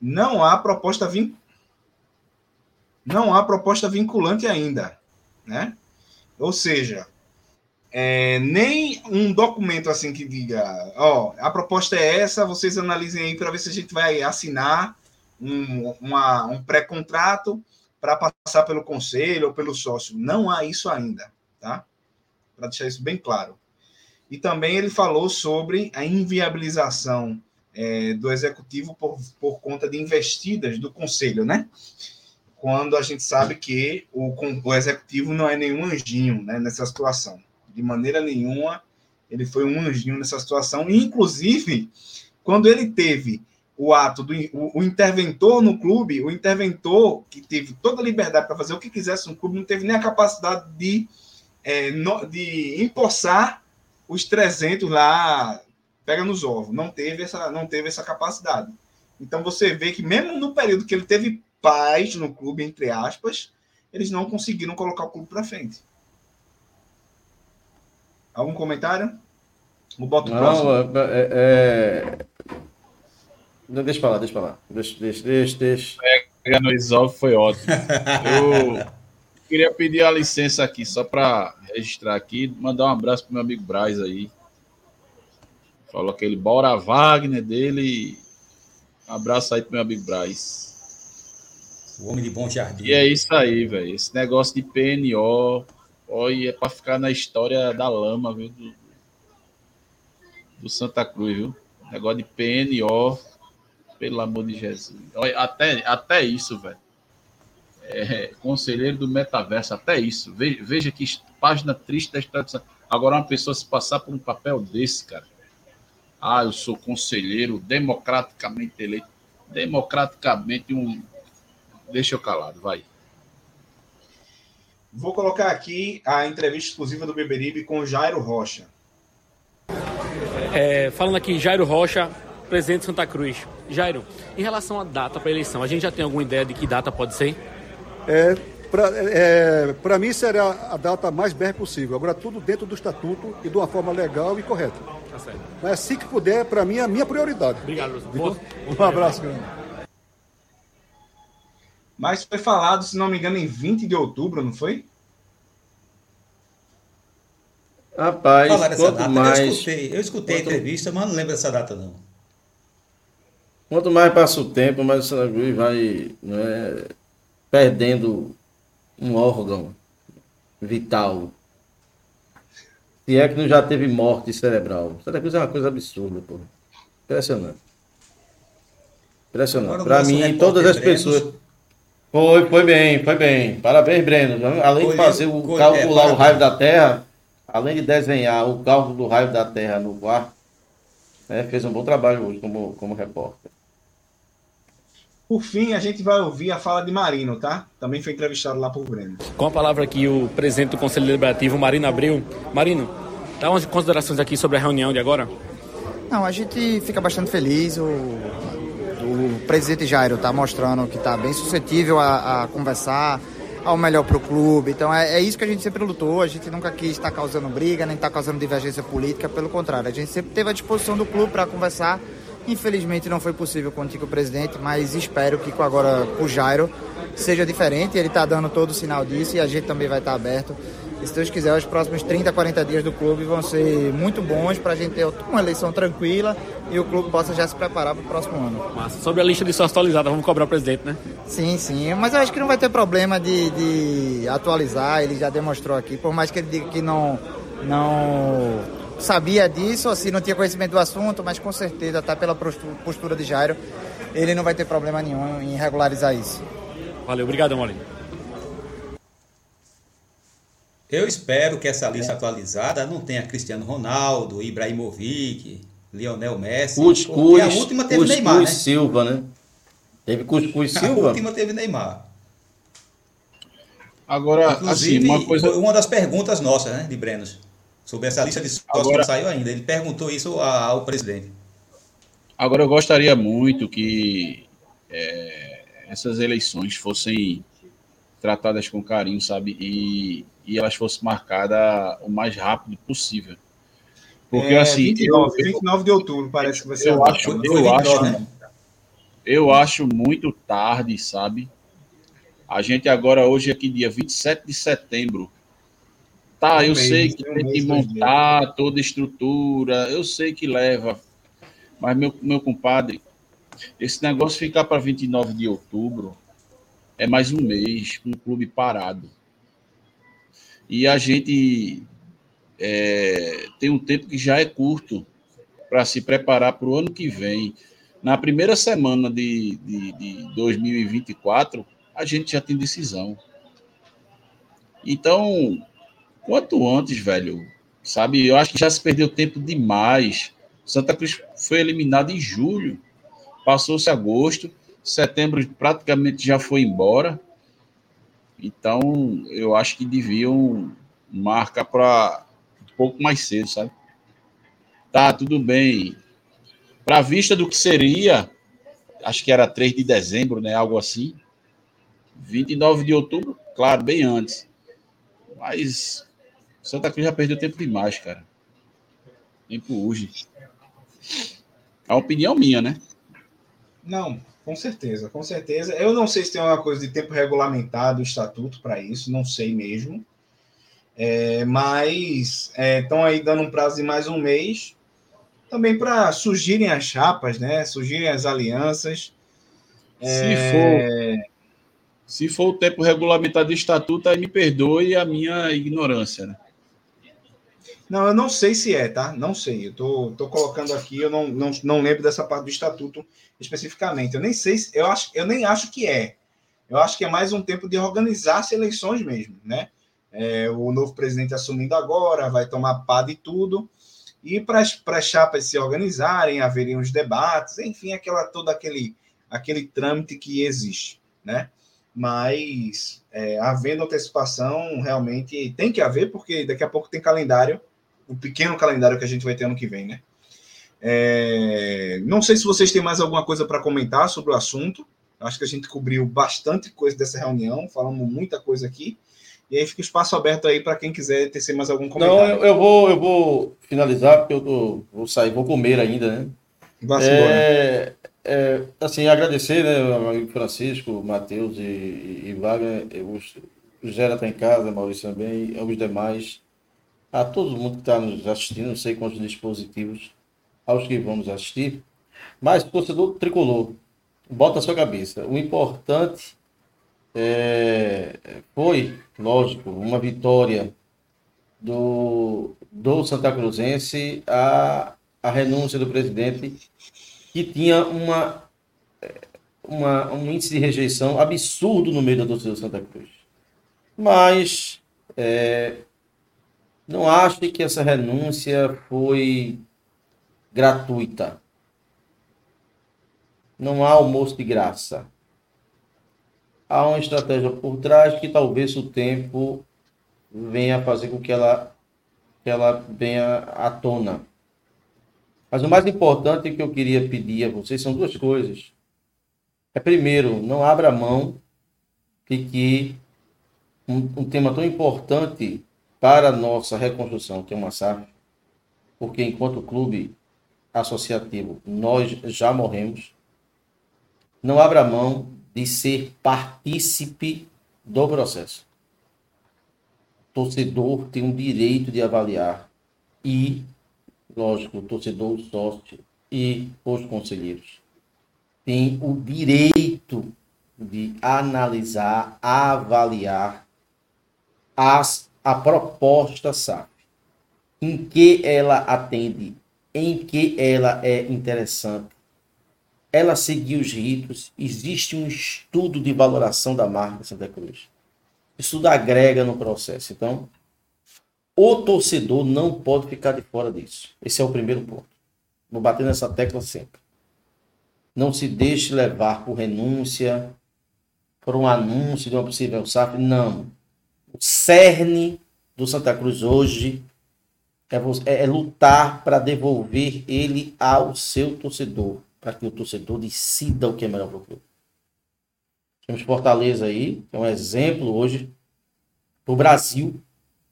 Não há proposta vin... Não há proposta vinculante ainda, né? Ou seja, é, nem um documento assim que diga, ó, a proposta é essa, vocês analisem aí para ver se a gente vai assinar um, uma, um pré-contrato para passar pelo conselho ou pelo sócio. Não há isso ainda, tá? Para deixar isso bem claro. E também ele falou sobre a inviabilização é, do executivo por, por conta de investidas do conselho, né? Quando a gente sabe que o, o executivo não é nenhum anjinho né, nessa situação de maneira nenhuma ele foi um anjinho nessa situação. Inclusive, quando ele teve o ato do o, o, interventor no clube, o interventor que teve toda a liberdade para fazer o que quisesse no clube, não teve nem a capacidade de, é, no, de empossar os 300 lá, pega nos ovos. Não teve essa, não teve essa capacidade. Então você vê que mesmo no período que ele teve paz no clube, entre aspas, eles não conseguiram colocar o clube para frente. Algum comentário? O boto Não, próximo. É, é, é... Deixa pra lá, deixa pra lá. Deixa, deixa, deixa. deixa. Pega no Isolve foi ótimo. Eu queria pedir a licença aqui, só para registrar aqui, mandar um abraço pro meu amigo Braz aí. Falou aquele Bora Wagner dele. Um abraço aí pro meu amigo Braz. O homem de bom jardim. E é isso aí, velho. Esse negócio de PNO Olha, é para ficar na história da lama, viu? Do, do Santa Cruz, viu? Negócio de PNO, pelo amor de Jesus. Olha, até, até isso, velho. É, conselheiro do metaverso, até isso. Veja, veja que página triste da história. Agora, uma pessoa se passar por um papel desse, cara. Ah, eu sou conselheiro democraticamente eleito. Democraticamente um. Deixa eu calado, vai. Vou colocar aqui a entrevista exclusiva do Beberibe com Jairo Rocha. É, falando aqui, Jairo Rocha, presidente de Santa Cruz. Jairo, em relação à data para a eleição, a gente já tem alguma ideia de que data pode ser? É, para é, mim será a data mais breve possível. Agora, tudo dentro do estatuto e de uma forma legal e correta. Tá certo. Mas assim que puder, para mim, é a minha prioridade. Obrigado, Boa, Um abraço, grande. Mas foi falado, se não me engano, em 20 de outubro, não foi? Rapaz, quanto data, mais. eu escutei, eu escutei quanto- a entrevista, mas não lembro dessa data não. Quanto mais passa o tempo, mais o Santa Cruz vai né, perdendo um órgão vital. Se é que não já teve morte cerebral. Santa Cruz é uma coisa absurda, pô. Impressionante. Impressionante. Para mim, todas as pessoas. Foi, foi bem, foi bem. Parabéns, Breno. Além de fazer o colheu- calcular é, o raio da Terra, além de desenhar o cálculo do raio da Terra no quarto, né, fez um bom trabalho hoje como, como repórter. Por fim, a gente vai ouvir a fala de Marino, tá? Também foi entrevistado lá por Breno. Com a palavra aqui o presidente do Conselho Deliberativo, Marino Abreu. Marino, dá umas considerações aqui sobre a reunião de agora. Não, a gente fica bastante feliz. O, o presidente Jairo está mostrando que está bem suscetível a, a conversar ao melhor para o clube. Então é, é isso que a gente sempre lutou. A gente nunca quis estar causando briga, nem estar causando divergência política. Pelo contrário, a gente sempre teve à disposição do clube para conversar. Infelizmente não foi possível contigo, presidente, mas espero que com agora com o Jairo seja diferente. Ele está dando todo o sinal disso e a gente também vai estar aberto. E se Deus quiser, os próximos 30, 40 dias do clube vão ser muito bons para a gente ter uma eleição tranquila e o clube possa já se preparar para o próximo ano. Massa. Sobre a lista de sócios atualizada, vamos cobrar o presidente, né? Sim, sim, mas eu acho que não vai ter problema de, de atualizar, ele já demonstrou aqui, por mais que ele diga que não, não sabia disso, assim, não tinha conhecimento do assunto, mas com certeza, tá pela postu- postura de Jairo, ele não vai ter problema nenhum em regularizar isso. Valeu, obrigado, Molino. Eu espero que essa lista atualizada não tenha Cristiano Ronaldo, Ibrahimovic, Lionel Messi. Cuscuz, a última teve Cuscuz Neymar, né? Silva, né? Teve Cuscuz A Silva? última teve Neymar. Agora, Inclusive, assim, uma coisa. foi uma das perguntas nossas, né, de Brenos, sobre essa lista de sócios que Agora- não saiu ainda. Ele perguntou isso a- ao presidente. Agora, eu gostaria muito que é, essas eleições fossem tratadas com carinho, sabe? E, e elas fossem marcadas o mais rápido possível. Porque, É, assim, 29, eu, 29 de outubro parece que vai ser eu a acho, eu, Foi 29, acho, né? eu acho muito tarde, sabe? A gente agora, hoje, aqui, dia 27 de setembro. Tá, Um eu mês, sei que tem um tem que montar toda a estrutura, eu sei que leva. Mas, meu, meu compadre, esse negócio ficar para 29 de outubro é mais um mês com o clube parado. E a gente é, tem um tempo que já é curto para se preparar para o ano que vem. Na primeira semana de, de, de 2024, a gente já tem decisão. Então, quanto antes, velho, sabe? Eu acho que já se perdeu tempo demais. Santa Cruz foi eliminado em julho, passou-se agosto, setembro praticamente já foi embora. Então, eu acho que deviam marcar para um pouco mais cedo, sabe? Tá, tudo bem. Para vista do que seria, acho que era 3 de dezembro, né? Algo assim. 29 de outubro, claro, bem antes. Mas Santa Cruz já perdeu tempo demais, cara. Tempo urge. A opinião minha, né? Não, com certeza, com certeza. Eu não sei se tem uma coisa de tempo regulamentado, estatuto para isso, não sei mesmo. É, mas estão aí dando um prazo de mais um mês também para surgirem as chapas, né? Surgirem as alianças. Se É, for, se for o tempo regulamentado de estatuto, aí me perdoe a minha ignorância, né? Não, eu não sei se é, tá? Não sei. Eu tô, tô colocando aqui, eu não, não, não lembro dessa parte do estatuto especificamente. Eu nem sei, se- eu acho, eu nem acho que é. Eu acho que é mais um tempo de organizar as eleições mesmo, né? É, o novo presidente assumindo agora, vai tomar pá de tudo. E para as chapas se organizarem, haverem os debates, enfim, aquela, todo aquele, aquele trâmite que existe, né? Mas, é, havendo antecipação, realmente tem que haver, porque daqui a pouco tem calendário, o pequeno calendário que a gente vai ter ano que vem, né? É, não sei se vocês têm mais alguma coisa para comentar sobre o assunto. Acho que a gente cobriu bastante coisa dessa reunião, falamos muita coisa aqui. E aí fica o espaço aberto aí para quem quiser tecer mais algum Não, comentário. eu, eu vou, eu vou finalizar, porque eu tô, vou sair, vou comer ainda, né? Embora. É, é, assim, agradecer, né, amigo Francisco, Matheus e, e, e Wagner, o o Gera está em casa, Maurício também, e os demais a todo mundo que está nos assistindo, não sei quantos dispositivos, aos que vamos assistir, mas torcedor tricolor, bota a sua cabeça. O importante é, foi, lógico, uma vitória do, do Santa Cruzense a, a renúncia do presidente, que tinha uma, uma, um índice de rejeição absurdo no meio da torcida do Santa Cruz. Mas é, não acho que essa renúncia foi gratuita. Não há almoço de graça. Há uma estratégia por trás que talvez o tempo venha fazer com que ela, que ela venha à tona. Mas o mais importante que eu queria pedir a vocês são duas coisas. É primeiro, não abra mão de que um, um tema tão importante para nossa reconstrução, que é uma SAF, porque enquanto clube associativo nós já morremos, não abra mão de ser partícipe do processo. O torcedor tem um direito de avaliar e, lógico, o torcedor, o sócio e os conselheiros têm o direito de analisar, avaliar as a proposta SAP, em que ela atende, em que ela é interessante, ela seguiu os ritos, existe um estudo de valoração da marca Santa Cruz. Isso tudo agrega no processo. Então, o torcedor não pode ficar de fora disso. Esse é o primeiro ponto. Vou bater nessa tecla sempre. Não se deixe levar por renúncia, por um anúncio de uma possível SAF. Não. O cerne do Santa Cruz hoje é, é, é lutar para devolver ele ao seu torcedor, para que o torcedor decida o que é melhor para o clube. Temos Fortaleza aí, que é um exemplo hoje o Brasil,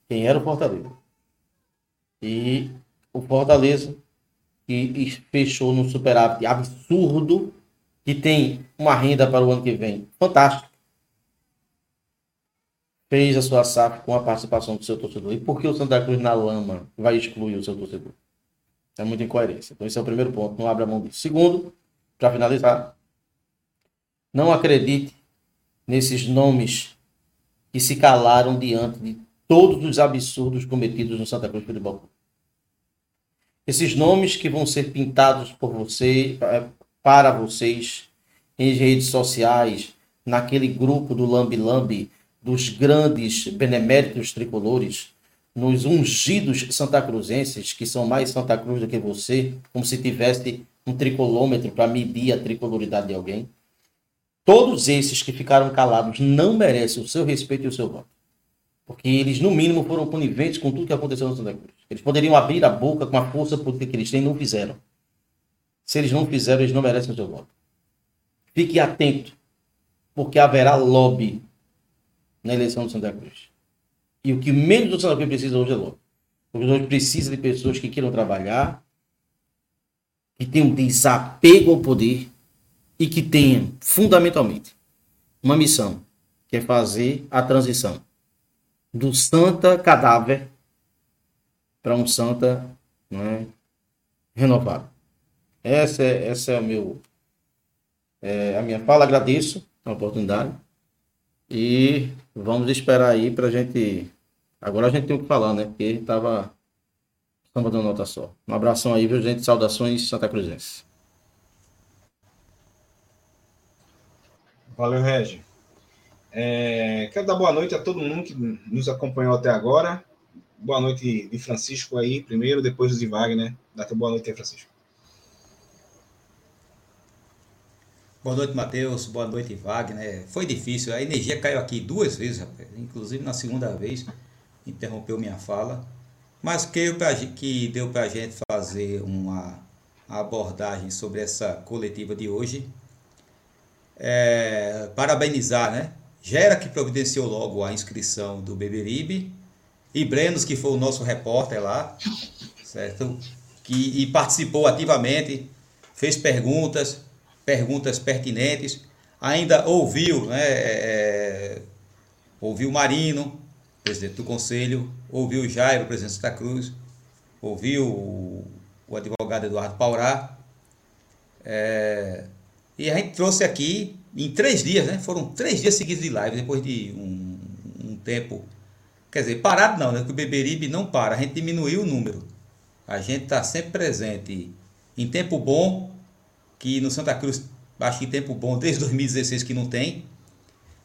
quem era o Fortaleza. E o Fortaleza, que fechou num superávit absurdo, que tem uma renda para o ano que vem fantástica fez a sua SAF com a participação do seu torcedor. E por que o Santa Cruz na lama vai excluir o seu torcedor? É muita incoerência. Então, esse é o primeiro ponto. Não abra mão disso. Segundo, para finalizar, não acredite nesses nomes que se calaram diante de todos os absurdos cometidos no Santa Cruz Futebol Clube. Esses nomes que vão ser pintados por você, eh, para vocês, em redes sociais, naquele grupo do Lambi Lambi, dos grandes beneméritos tricolores, nos ungidos santacruzenses, que são mais Santa Cruz do que você, como se tivesse um tricolômetro para medir a tricoloridade de alguém. Todos esses que ficaram calados não merecem o seu respeito e o seu voto. Porque eles, no mínimo, foram coniventes com tudo que aconteceu no Santa Cruz. Eles poderiam abrir a boca com a força política que eles têm não fizeram. Se eles não fizeram, eles não merecem o seu voto. Fique atento, porque haverá lobby na eleição do Santa Cruz. E o que menos o Santa Cruz precisa hoje é logo. Porque hoje precisa de pessoas que queiram trabalhar, que tenham desapego ao poder e que tenham, fundamentalmente, uma missão, que é fazer a transição do Santa cadáver para um Santa é, renovado. Essa é, essa é, o meu, é a minha fala. Agradeço a oportunidade. E vamos esperar aí pra gente. Agora a gente tem o que falar, né? Porque tava. Estamos dando nota só. Um abração aí, viu, gente? Saudações Santa Cruzense. Valeu, Regi. É, quero dar boa noite a todo mundo que nos acompanhou até agora. Boa noite de Francisco aí, primeiro, depois de Wagner. Dá boa noite aí, Francisco. Boa noite, Matheus. Boa noite, Wagner. Foi difícil. A energia caiu aqui duas vezes, rapaz. Inclusive na segunda vez, interrompeu minha fala. Mas creio que deu para a gente fazer uma abordagem sobre essa coletiva de hoje. É, parabenizar, né? Gera que providenciou logo a inscrição do Beberibe. E Brenos, que foi o nosso repórter lá, certo? Que, e participou ativamente, fez perguntas, perguntas pertinentes, ainda ouviu, né, é, é ouviu Marino, presidente do conselho, ouviu o Jairo, presidente de Santa Cruz, ouviu o, o advogado Eduardo Paurá, é, e a gente trouxe aqui em três dias, né? Foram três dias seguidos de live, depois de um, um tempo. Quer dizer, parado não, né? Porque o Beberibe não para, a gente diminuiu o número. A gente está sempre presente em tempo bom, que no Santa Cruz, acho que tempo bom desde 2016 que não tem.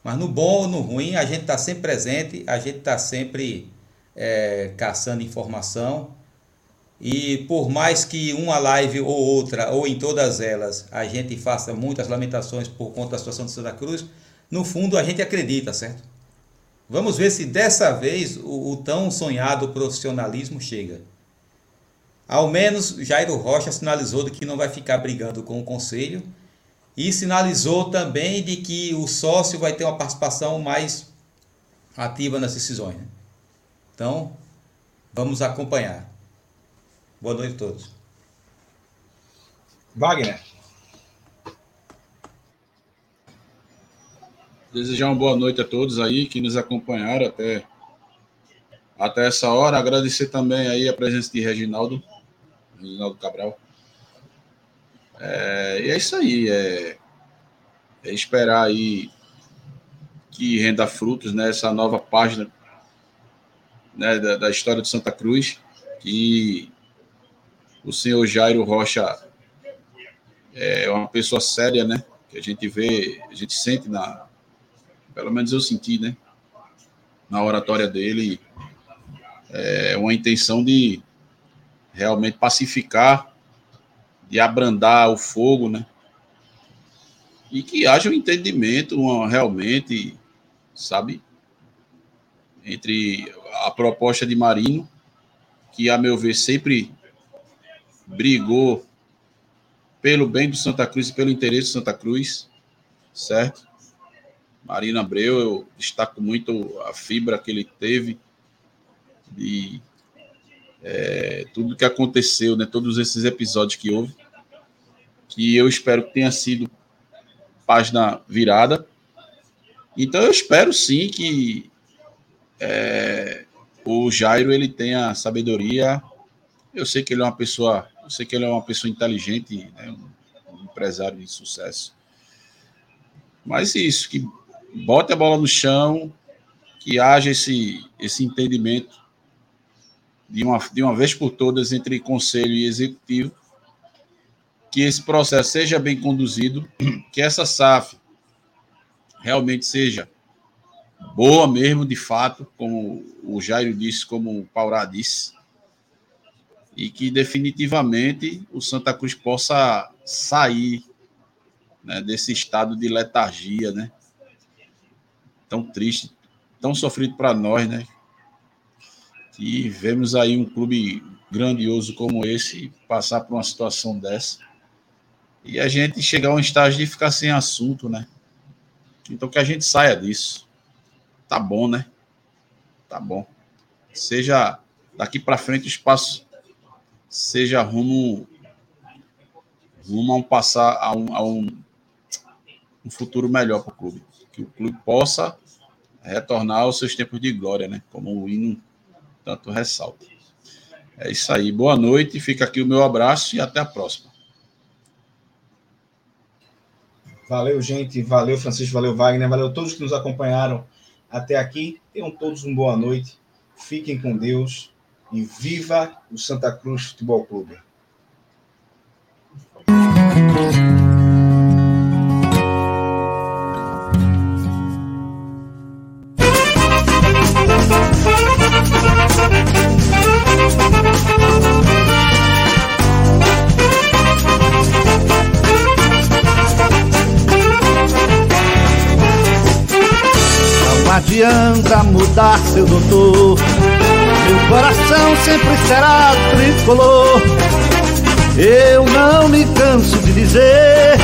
Mas no bom ou no ruim, a gente está sempre presente, a gente está sempre é, caçando informação. E por mais que uma live ou outra, ou em todas elas, a gente faça muitas lamentações por conta da situação de Santa Cruz, no fundo a gente acredita, certo? Vamos ver se dessa vez o, o tão sonhado profissionalismo chega. Ao menos Jairo Rocha sinalizou de que não vai ficar brigando com o conselho e sinalizou também de que o sócio vai ter uma participação mais ativa nas decisões. Né? Então, vamos acompanhar. Boa noite a todos. Wagner. Desejar uma boa noite a todos aí que nos acompanharam até, até essa hora. Agradecer também aí a presença de Reginaldo, Reginaldo Cabral. É, e é isso aí. É, é esperar aí que renda frutos nessa nova página né, da, da história de Santa Cruz. Que o senhor Jairo Rocha é uma pessoa séria, né? Que a gente vê, a gente sente na. Pelo menos eu senti, né? Na oratória dele, é uma intenção de realmente pacificar, de abrandar o fogo, né? E que haja um entendimento uma, realmente, sabe? Entre a proposta de Marino, que, a meu ver, sempre brigou pelo bem do Santa Cruz e pelo interesse do Santa Cruz, certo? Marina Abreu, eu destaco muito a fibra que ele teve de é, tudo que aconteceu, né? Todos esses episódios que houve, que eu espero que tenha sido página virada. Então eu espero sim que é, o Jairo ele tenha sabedoria. Eu sei que ele é uma pessoa eu sei que ele é uma pessoa inteligente, né, um empresário de sucesso. Mas isso, que bote a bola no chão, que haja esse, esse entendimento de uma, de uma vez por todas entre conselho e executivo, que esse processo seja bem conduzido, [clears throat] que essa SAF realmente seja boa mesmo, de fato, como o Jairo disse, como o Paurá disse, e que definitivamente o Santa Cruz possa sair né, desse estado de letargia, né? Tão triste, tão sofrido para nós, né? Que vemos aí um clube grandioso como esse passar por uma situação dessa e a gente chegar a um estágio de ficar sem assunto, né? Então que a gente saia disso. Tá bom, né? Tá bom. Seja daqui para frente o espaço seja rumo, rumo a um passar a um, a um, um futuro melhor para o clube. Que o clube possa retornar aos seus tempos de glória, né? Como o hino tanto ressalta. É isso aí. Boa noite. Fica aqui o meu abraço e até a próxima. Valeu, gente. Valeu, Francisco. Valeu, Wagner. Valeu a todos que nos acompanharam até aqui. Tenham todos uma boa noite. Fiquem com Deus e viva o Santa Cruz Futebol Clube. Não adianta mudar seu doutor meu coração sempre será tricolor. Eu não me canso de dizer